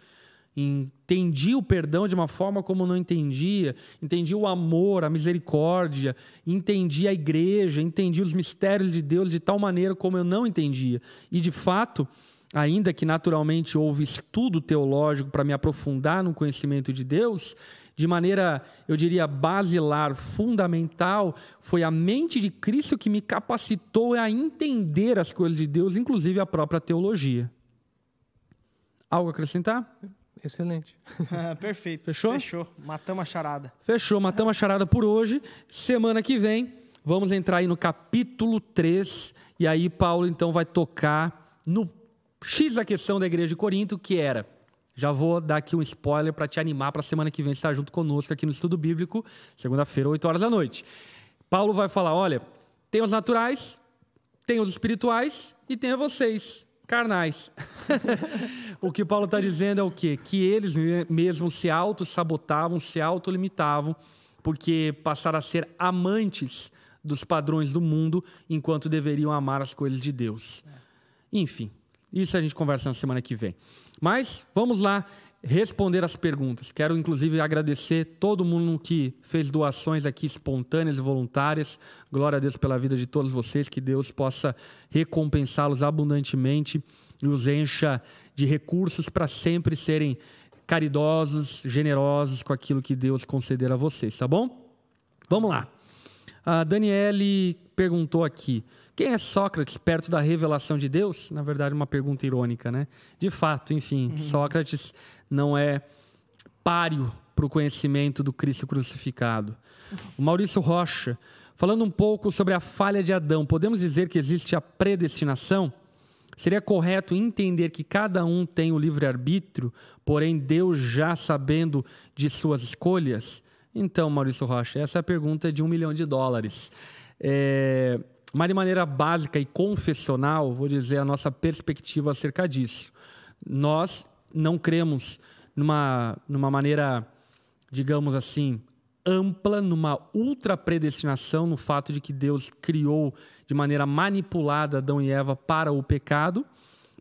entendi o perdão de uma forma como não entendia, entendi o amor, a misericórdia, entendi a igreja, entendi os mistérios de Deus de tal maneira como eu não entendia. E de fato, ainda que naturalmente houve estudo teológico para me aprofundar no conhecimento de Deus, de maneira, eu diria, basilar, fundamental, foi a mente de Cristo que me capacitou a entender as coisas de Deus, inclusive a própria teologia. Algo a acrescentar? Excelente. Perfeito. Fechou? Fechou. Matamos a charada. Fechou, matamos a charada por hoje. Semana que vem, vamos entrar aí no capítulo 3. E aí, Paulo, então, vai tocar no X da questão da igreja de Corinto, que era. Já vou dar aqui um spoiler para te animar para a semana que vem estar junto conosco aqui no Estudo Bíblico, segunda-feira, 8 horas da noite. Paulo vai falar: olha, tem os naturais, tem os espirituais e tem vocês carnais. o que Paulo está dizendo é o quê? Que eles mesmos se auto-sabotavam, se auto-limitavam, porque passaram a ser amantes dos padrões do mundo, enquanto deveriam amar as coisas de Deus. Enfim, isso a gente conversa na semana que vem. Mas vamos lá responder as perguntas. Quero, inclusive, agradecer todo mundo que fez doações aqui espontâneas e voluntárias. Glória a Deus pela vida de todos vocês. Que Deus possa recompensá-los abundantemente e os encha de recursos para sempre serem caridosos, generosos com aquilo que Deus conceder a vocês, tá bom? Vamos lá. A Daniele perguntou aqui. Quem é Sócrates perto da revelação de Deus? Na verdade, uma pergunta irônica, né? De fato, enfim, uhum. Sócrates não é páreo para o conhecimento do Cristo crucificado. O Maurício Rocha, falando um pouco sobre a falha de Adão, podemos dizer que existe a predestinação? Seria correto entender que cada um tem o livre-arbítrio, porém Deus já sabendo de suas escolhas? Então, Maurício Rocha, essa é a pergunta de um milhão de dólares. É, mas de maneira básica e confessional, vou dizer a nossa perspectiva acerca disso. Nós não cremos numa, numa maneira, digamos assim, ampla, numa ultra predestinação, no fato de que Deus criou de maneira manipulada Adão e Eva para o pecado,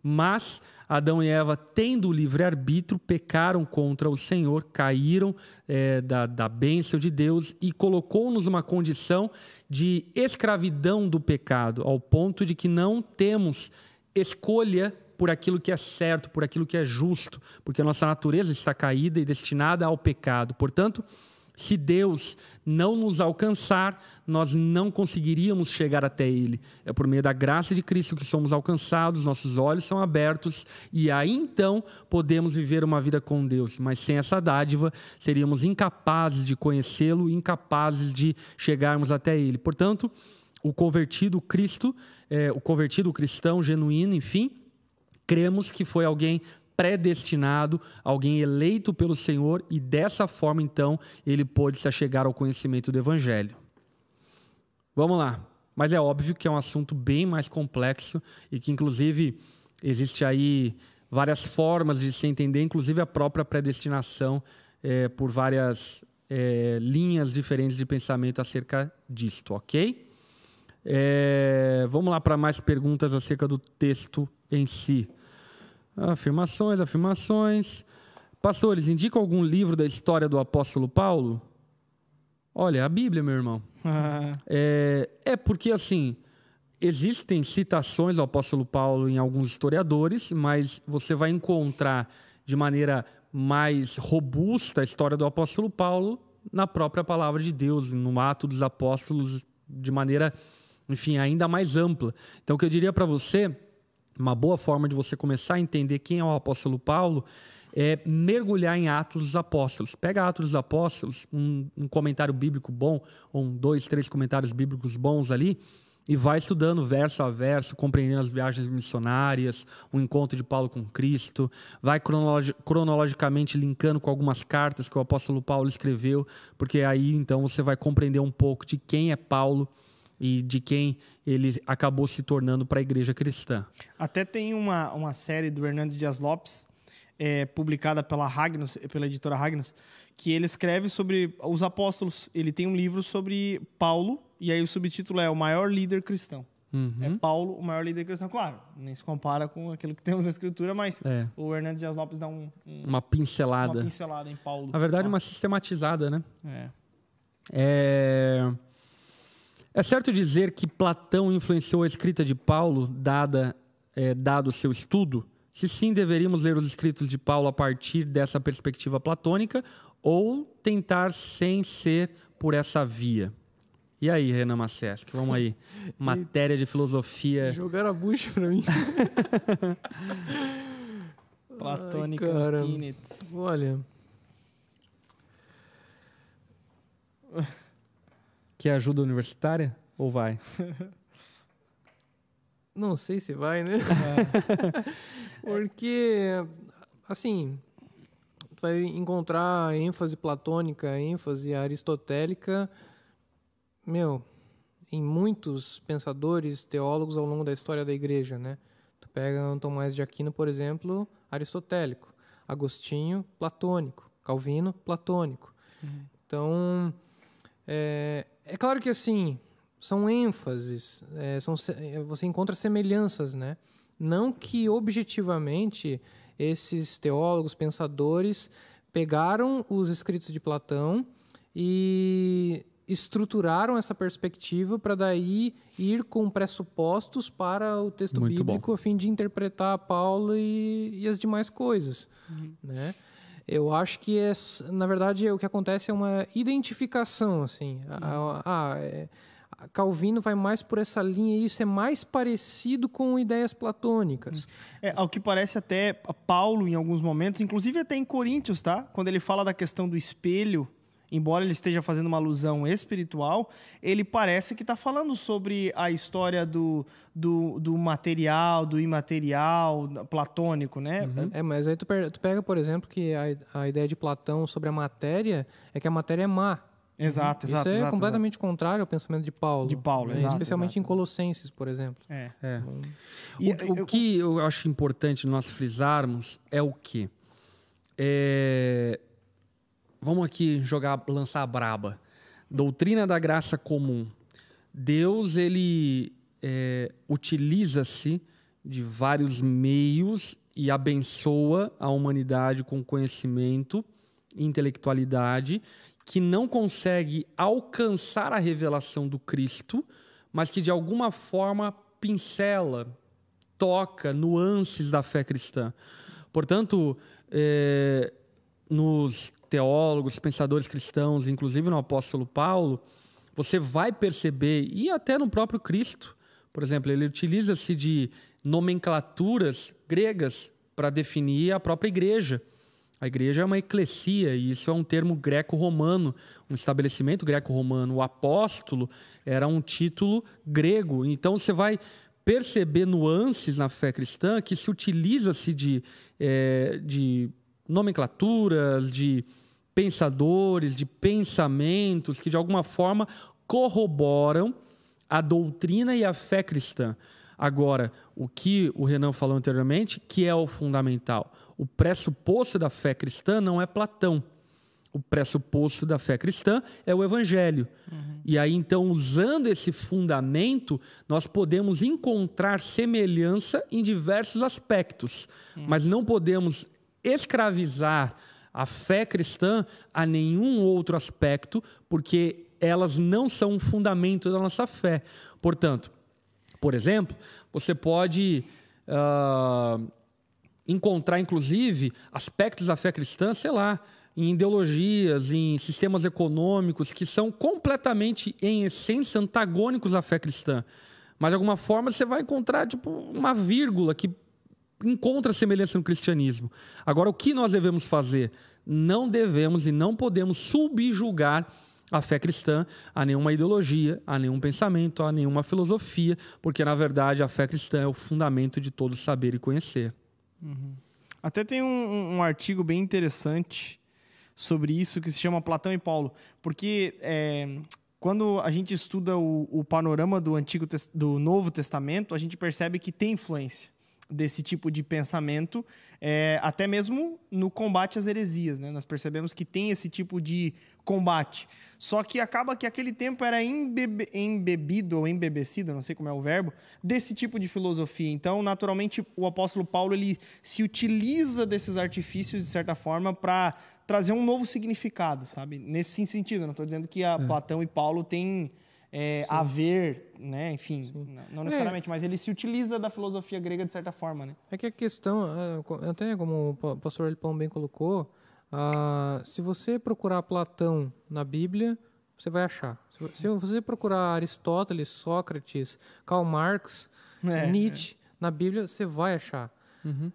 Mas Adão e Eva, tendo o livre-arbítrio, pecaram contra o Senhor, caíram é, da, da bênção de Deus e colocou-nos uma condição de escravidão do pecado, ao ponto de que não temos escolha por aquilo que é certo, por aquilo que é justo, porque a nossa natureza está caída e destinada ao pecado. Portanto, se Deus não nos alcançar, nós não conseguiríamos chegar até Ele. É por meio da graça de Cristo que somos alcançados, nossos olhos são abertos e aí então podemos viver uma vida com Deus. Mas sem essa dádiva, seríamos incapazes de conhecê-lo, incapazes de chegarmos até Ele. Portanto, o convertido Cristo, é, o convertido cristão genuíno, enfim, cremos que foi alguém predestinado, alguém eleito pelo Senhor e dessa forma então ele pôde se achegar ao conhecimento do evangelho. Vamos lá. Mas é óbvio que é um assunto bem mais complexo e que inclusive existe aí várias formas de se entender, inclusive a própria predestinação é, por várias é, linhas diferentes de pensamento acerca disto, ok? É, vamos lá para mais perguntas acerca do texto em si. Afirmações, afirmações. Pastores, indica algum livro da história do apóstolo Paulo? Olha, a Bíblia, meu irmão. é, é porque, assim, existem citações do apóstolo Paulo em alguns historiadores, mas você vai encontrar de maneira mais robusta a história do apóstolo Paulo na própria palavra de Deus, no ato dos apóstolos, de maneira, enfim, ainda mais ampla. Então, o que eu diria para você uma boa forma de você começar a entender quem é o apóstolo Paulo é mergulhar em Atos dos Apóstolos. Pega Atos dos Apóstolos, um, um comentário bíblico bom, um, dois, três comentários bíblicos bons ali, e vai estudando verso a verso, compreendendo as viagens missionárias, o encontro de Paulo com Cristo, vai cronologicamente linkando com algumas cartas que o apóstolo Paulo escreveu, porque aí então você vai compreender um pouco de quem é Paulo e de quem ele acabou se tornando para a igreja cristã. Até tem uma, uma série do Hernandes Dias Lopes, é, publicada pela Ragnos, pela editora Ragnos, que ele escreve sobre os apóstolos. Ele tem um livro sobre Paulo, e aí o subtítulo é O Maior Líder Cristão. Uhum. É Paulo, o maior líder cristão. Claro, nem se compara com aquilo que temos na Escritura, mas é. o Hernandes Dias Lopes dá um, um, uma pincelada. Uma pincelada em Paulo. Na verdade, uma sistematizada, né? É. é... É certo dizer que Platão influenciou a escrita de Paulo, dada, é, dado seu estudo? Se sim, deveríamos ler os escritos de Paulo a partir dessa perspectiva platônica ou tentar sem ser por essa via? E aí, Renan Macesc, vamos aí. Matéria de filosofia. Jogaram a bucha para mim. Platônica Olha. Que ajuda universitária? Ou vai? Não sei se vai, né? Porque, assim, tu vai encontrar ênfase platônica, ênfase aristotélica, meu, em muitos pensadores, teólogos ao longo da história da igreja, né? Tu pega Tomás de Aquino, por exemplo, aristotélico, Agostinho, platônico, Calvino, platônico. Uhum. Então, é, é claro que assim são ênfases, é, são, é, você encontra semelhanças, né? Não que objetivamente esses teólogos, pensadores pegaram os escritos de Platão e estruturaram essa perspectiva para daí ir com pressupostos para o texto Muito bíblico bom. a fim de interpretar Paulo e, e as demais coisas, uhum. né? Eu acho que, é, na verdade, o que acontece é uma identificação, assim. Ah, ah é, Calvino vai mais por essa linha e isso é mais parecido com ideias platônicas. É, ao que parece até Paulo em alguns momentos, inclusive até em Coríntios, tá? Quando ele fala da questão do espelho, embora ele esteja fazendo uma alusão espiritual, ele parece que está falando sobre a história do, do, do, material, do imaterial, platônico, né? Uhum. É, mas aí tu, tu, pega, por exemplo, que a, a ideia de Platão sobre a matéria é que a matéria é má. Exato, Isso exato. Isso é exato, completamente exato. contrário ao pensamento de Paulo. De Paulo, né? exato, Especialmente exato. em Colossenses, por exemplo. É. é. E, o, o que eu acho importante nós frisarmos é o quê? É vamos aqui jogar, lançar a braba. Doutrina da graça comum. Deus, ele é, utiliza-se de vários meios e abençoa a humanidade com conhecimento, intelectualidade, que não consegue alcançar a revelação do Cristo, mas que de alguma forma pincela, toca nuances da fé cristã. Portanto, é, nos teólogos, pensadores cristãos, inclusive no apóstolo Paulo, você vai perceber, e até no próprio Cristo, por exemplo, ele utiliza-se de nomenclaturas gregas para definir a própria igreja. A igreja é uma eclesia, e isso é um termo greco-romano, um estabelecimento greco-romano. O apóstolo era um título grego. Então você vai perceber nuances na fé cristã que se utiliza-se de, é, de nomenclaturas, de pensadores, de pensamentos que de alguma forma corroboram a doutrina e a fé cristã. Agora, o que o Renan falou anteriormente, que é o fundamental. O pressuposto da fé cristã não é Platão. O pressuposto da fé cristã é o Evangelho. Uhum. E aí, então, usando esse fundamento, nós podemos encontrar semelhança em diversos aspectos, uhum. mas não podemos escravizar a fé cristã a nenhum outro aspecto, porque elas não são um fundamento da nossa fé. Portanto, por exemplo, você pode uh, encontrar, inclusive, aspectos da fé cristã, sei lá, em ideologias, em sistemas econômicos que são completamente, em essência, antagônicos à fé cristã. Mas, de alguma forma, você vai encontrar tipo, uma vírgula que encontra semelhança no cristianismo. Agora, o que nós devemos fazer? Não devemos e não podemos subjugar a fé cristã a nenhuma ideologia, a nenhum pensamento, a nenhuma filosofia, porque na verdade a fé cristã é o fundamento de todo saber e conhecer. Uhum. Até tem um, um, artigo bem interessante sobre isso que se chama Platão e Paulo, porque é, quando a gente estuda o, o panorama do Antigo do Novo Testamento, a gente percebe que tem influência desse tipo de pensamento, é, até mesmo no combate às heresias. Né? Nós percebemos que tem esse tipo de combate. Só que acaba que aquele tempo era embebe, embebido ou embebecido, não sei como é o verbo, desse tipo de filosofia. Então, naturalmente, o apóstolo Paulo ele se utiliza desses artifícios, de certa forma, para trazer um novo significado, sabe? Nesse sentido. Não estou dizendo que a é. Platão e Paulo têm é, a ver, né? Enfim, não é. necessariamente, é. mas ele se utiliza da filosofia grega de certa forma, né? É que a questão, é, até como o pastor Elipão bem colocou, uh, se você procurar Platão na Bíblia, você vai achar. Se você procurar Aristóteles, Sócrates, Karl Marx, é, Nietzsche na Bíblia, você vai achar. Uhum.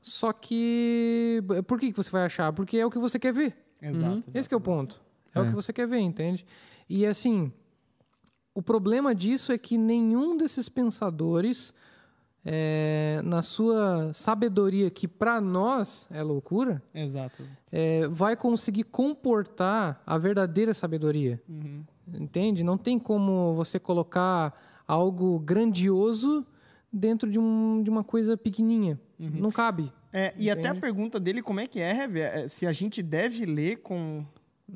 Só que por que você vai achar? Porque é o que você quer ver. Exato. Uhum. Esse é o ponto. É, é, o que você quer ver, entende? E assim, o problema disso é que nenhum desses pensadores, é, na sua sabedoria, que para nós é loucura, Exato. É, vai conseguir comportar a verdadeira sabedoria. Uhum. Entende? Não tem como você colocar algo grandioso dentro de, um, de uma coisa pequenininha. Uhum. Não cabe. É, e até a pergunta dele, como é que é, é, se a gente deve ler com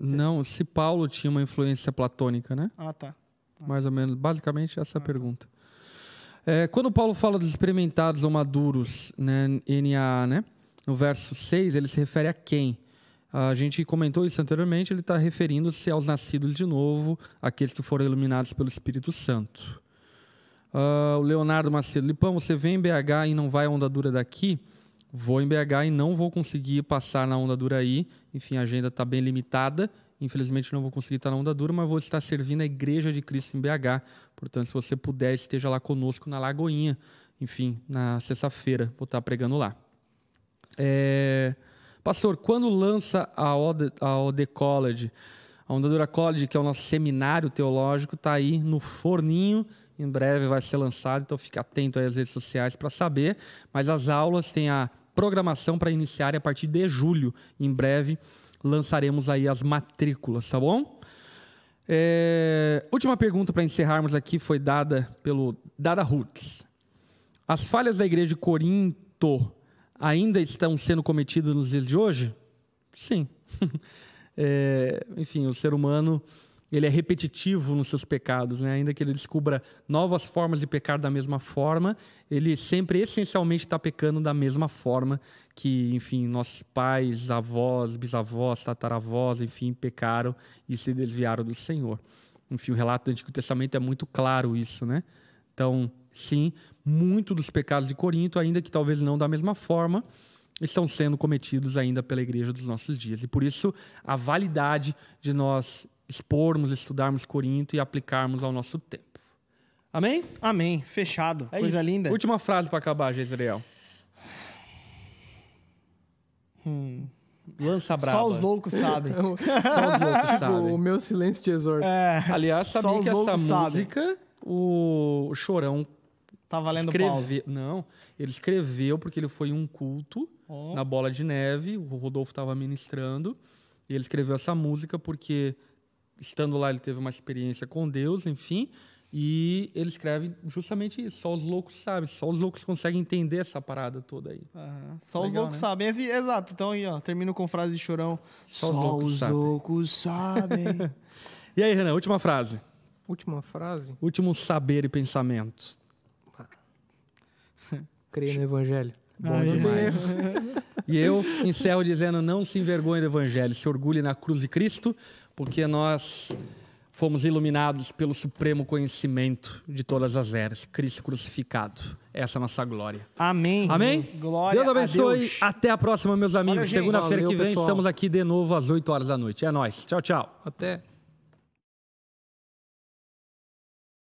não, se Paulo tinha uma influência platônica, né? Ah, tá. Ah. Mais ou menos, basicamente essa é a ah, tá. pergunta. Tá. É, quando Paulo fala dos experimentados ou maduros, né, NA, né? No verso 6, ele se refere a quem? A gente comentou isso anteriormente, ele está referindo-se aos nascidos de novo, aqueles que foram iluminados pelo Espírito Santo. Uh, o Leonardo Macedo, Lipão, você vem em BH e não vai a onda dura daqui? Vou em BH e não vou conseguir passar na onda dura aí. Enfim, a agenda está bem limitada. Infelizmente não vou conseguir estar na onda dura, mas vou estar servindo a Igreja de Cristo em BH. Portanto, se você puder, esteja lá conosco na Lagoinha. Enfim, na sexta-feira vou estar pregando lá. É... Pastor, quando lança a OD, a OD College, a Onda Dura College, que é o nosso seminário teológico, está aí no forninho. Em breve vai ser lançado, então fique atento às redes sociais para saber. Mas as aulas têm a programação para iniciar a partir de julho. Em breve lançaremos aí as matrículas, tá bom? É... Última pergunta para encerrarmos aqui foi dada pelo Dada Roots. As falhas da igreja de Corinto ainda estão sendo cometidas nos dias de hoje? Sim. é... Enfim, o ser humano ele é repetitivo nos seus pecados, né? ainda que ele descubra novas formas de pecar da mesma forma, ele sempre essencialmente está pecando da mesma forma que, enfim, nossos pais, avós, bisavós, tataravós, enfim, pecaram e se desviaram do Senhor. Enfim, o relato do Antigo Testamento é muito claro isso, né? Então, sim, muito dos pecados de Corinto, ainda que talvez não da mesma forma, estão sendo cometidos ainda pela igreja dos nossos dias. E por isso, a validade de nós expormos, estudarmos Corinto e aplicarmos ao nosso tempo. Amém? Amém. Fechado. É Coisa isso. linda. Última frase para acabar, Jezreel. Lança braba. Hum. Só os loucos sabem. Só os loucos Tipo, sabem. o meu silêncio de exorto. é, Aliás, sabia que essa sabem. música, o Chorão tá valendo Paulo. escreveu. Não, ele escreveu porque ele foi em um culto Ó. na Bola de Neve. O Rodolfo estava ministrando. E ele escreveu essa música porque, estando lá, ele teve uma experiência com Deus, enfim. E ele escreve justamente isso. Só os loucos sabem. Só os loucos conseguem entender essa parada toda aí. Aham. Só os Legal, loucos né? sabem. Exato. Então aí, ó, termino com frase de chorão. Só os loucos sabem. loucos sabem. E aí, Renan, última frase. Última frase. Último saber e pensamento. Creio no evangelho. Bom Ai, demais. E eu encerro dizendo: não se envergonhe do Evangelho, se orgulhe na cruz de Cristo, porque nós fomos iluminados pelo supremo conhecimento de todas as eras, Cristo crucificado. Essa é a nossa glória. Amém. Amém? Glória Deus abençoe. a Deus. Até a próxima, meus amigos. Segunda-feira que vem pessoal. estamos aqui de novo às 8 horas da noite. É nóis. Tchau, tchau. Até.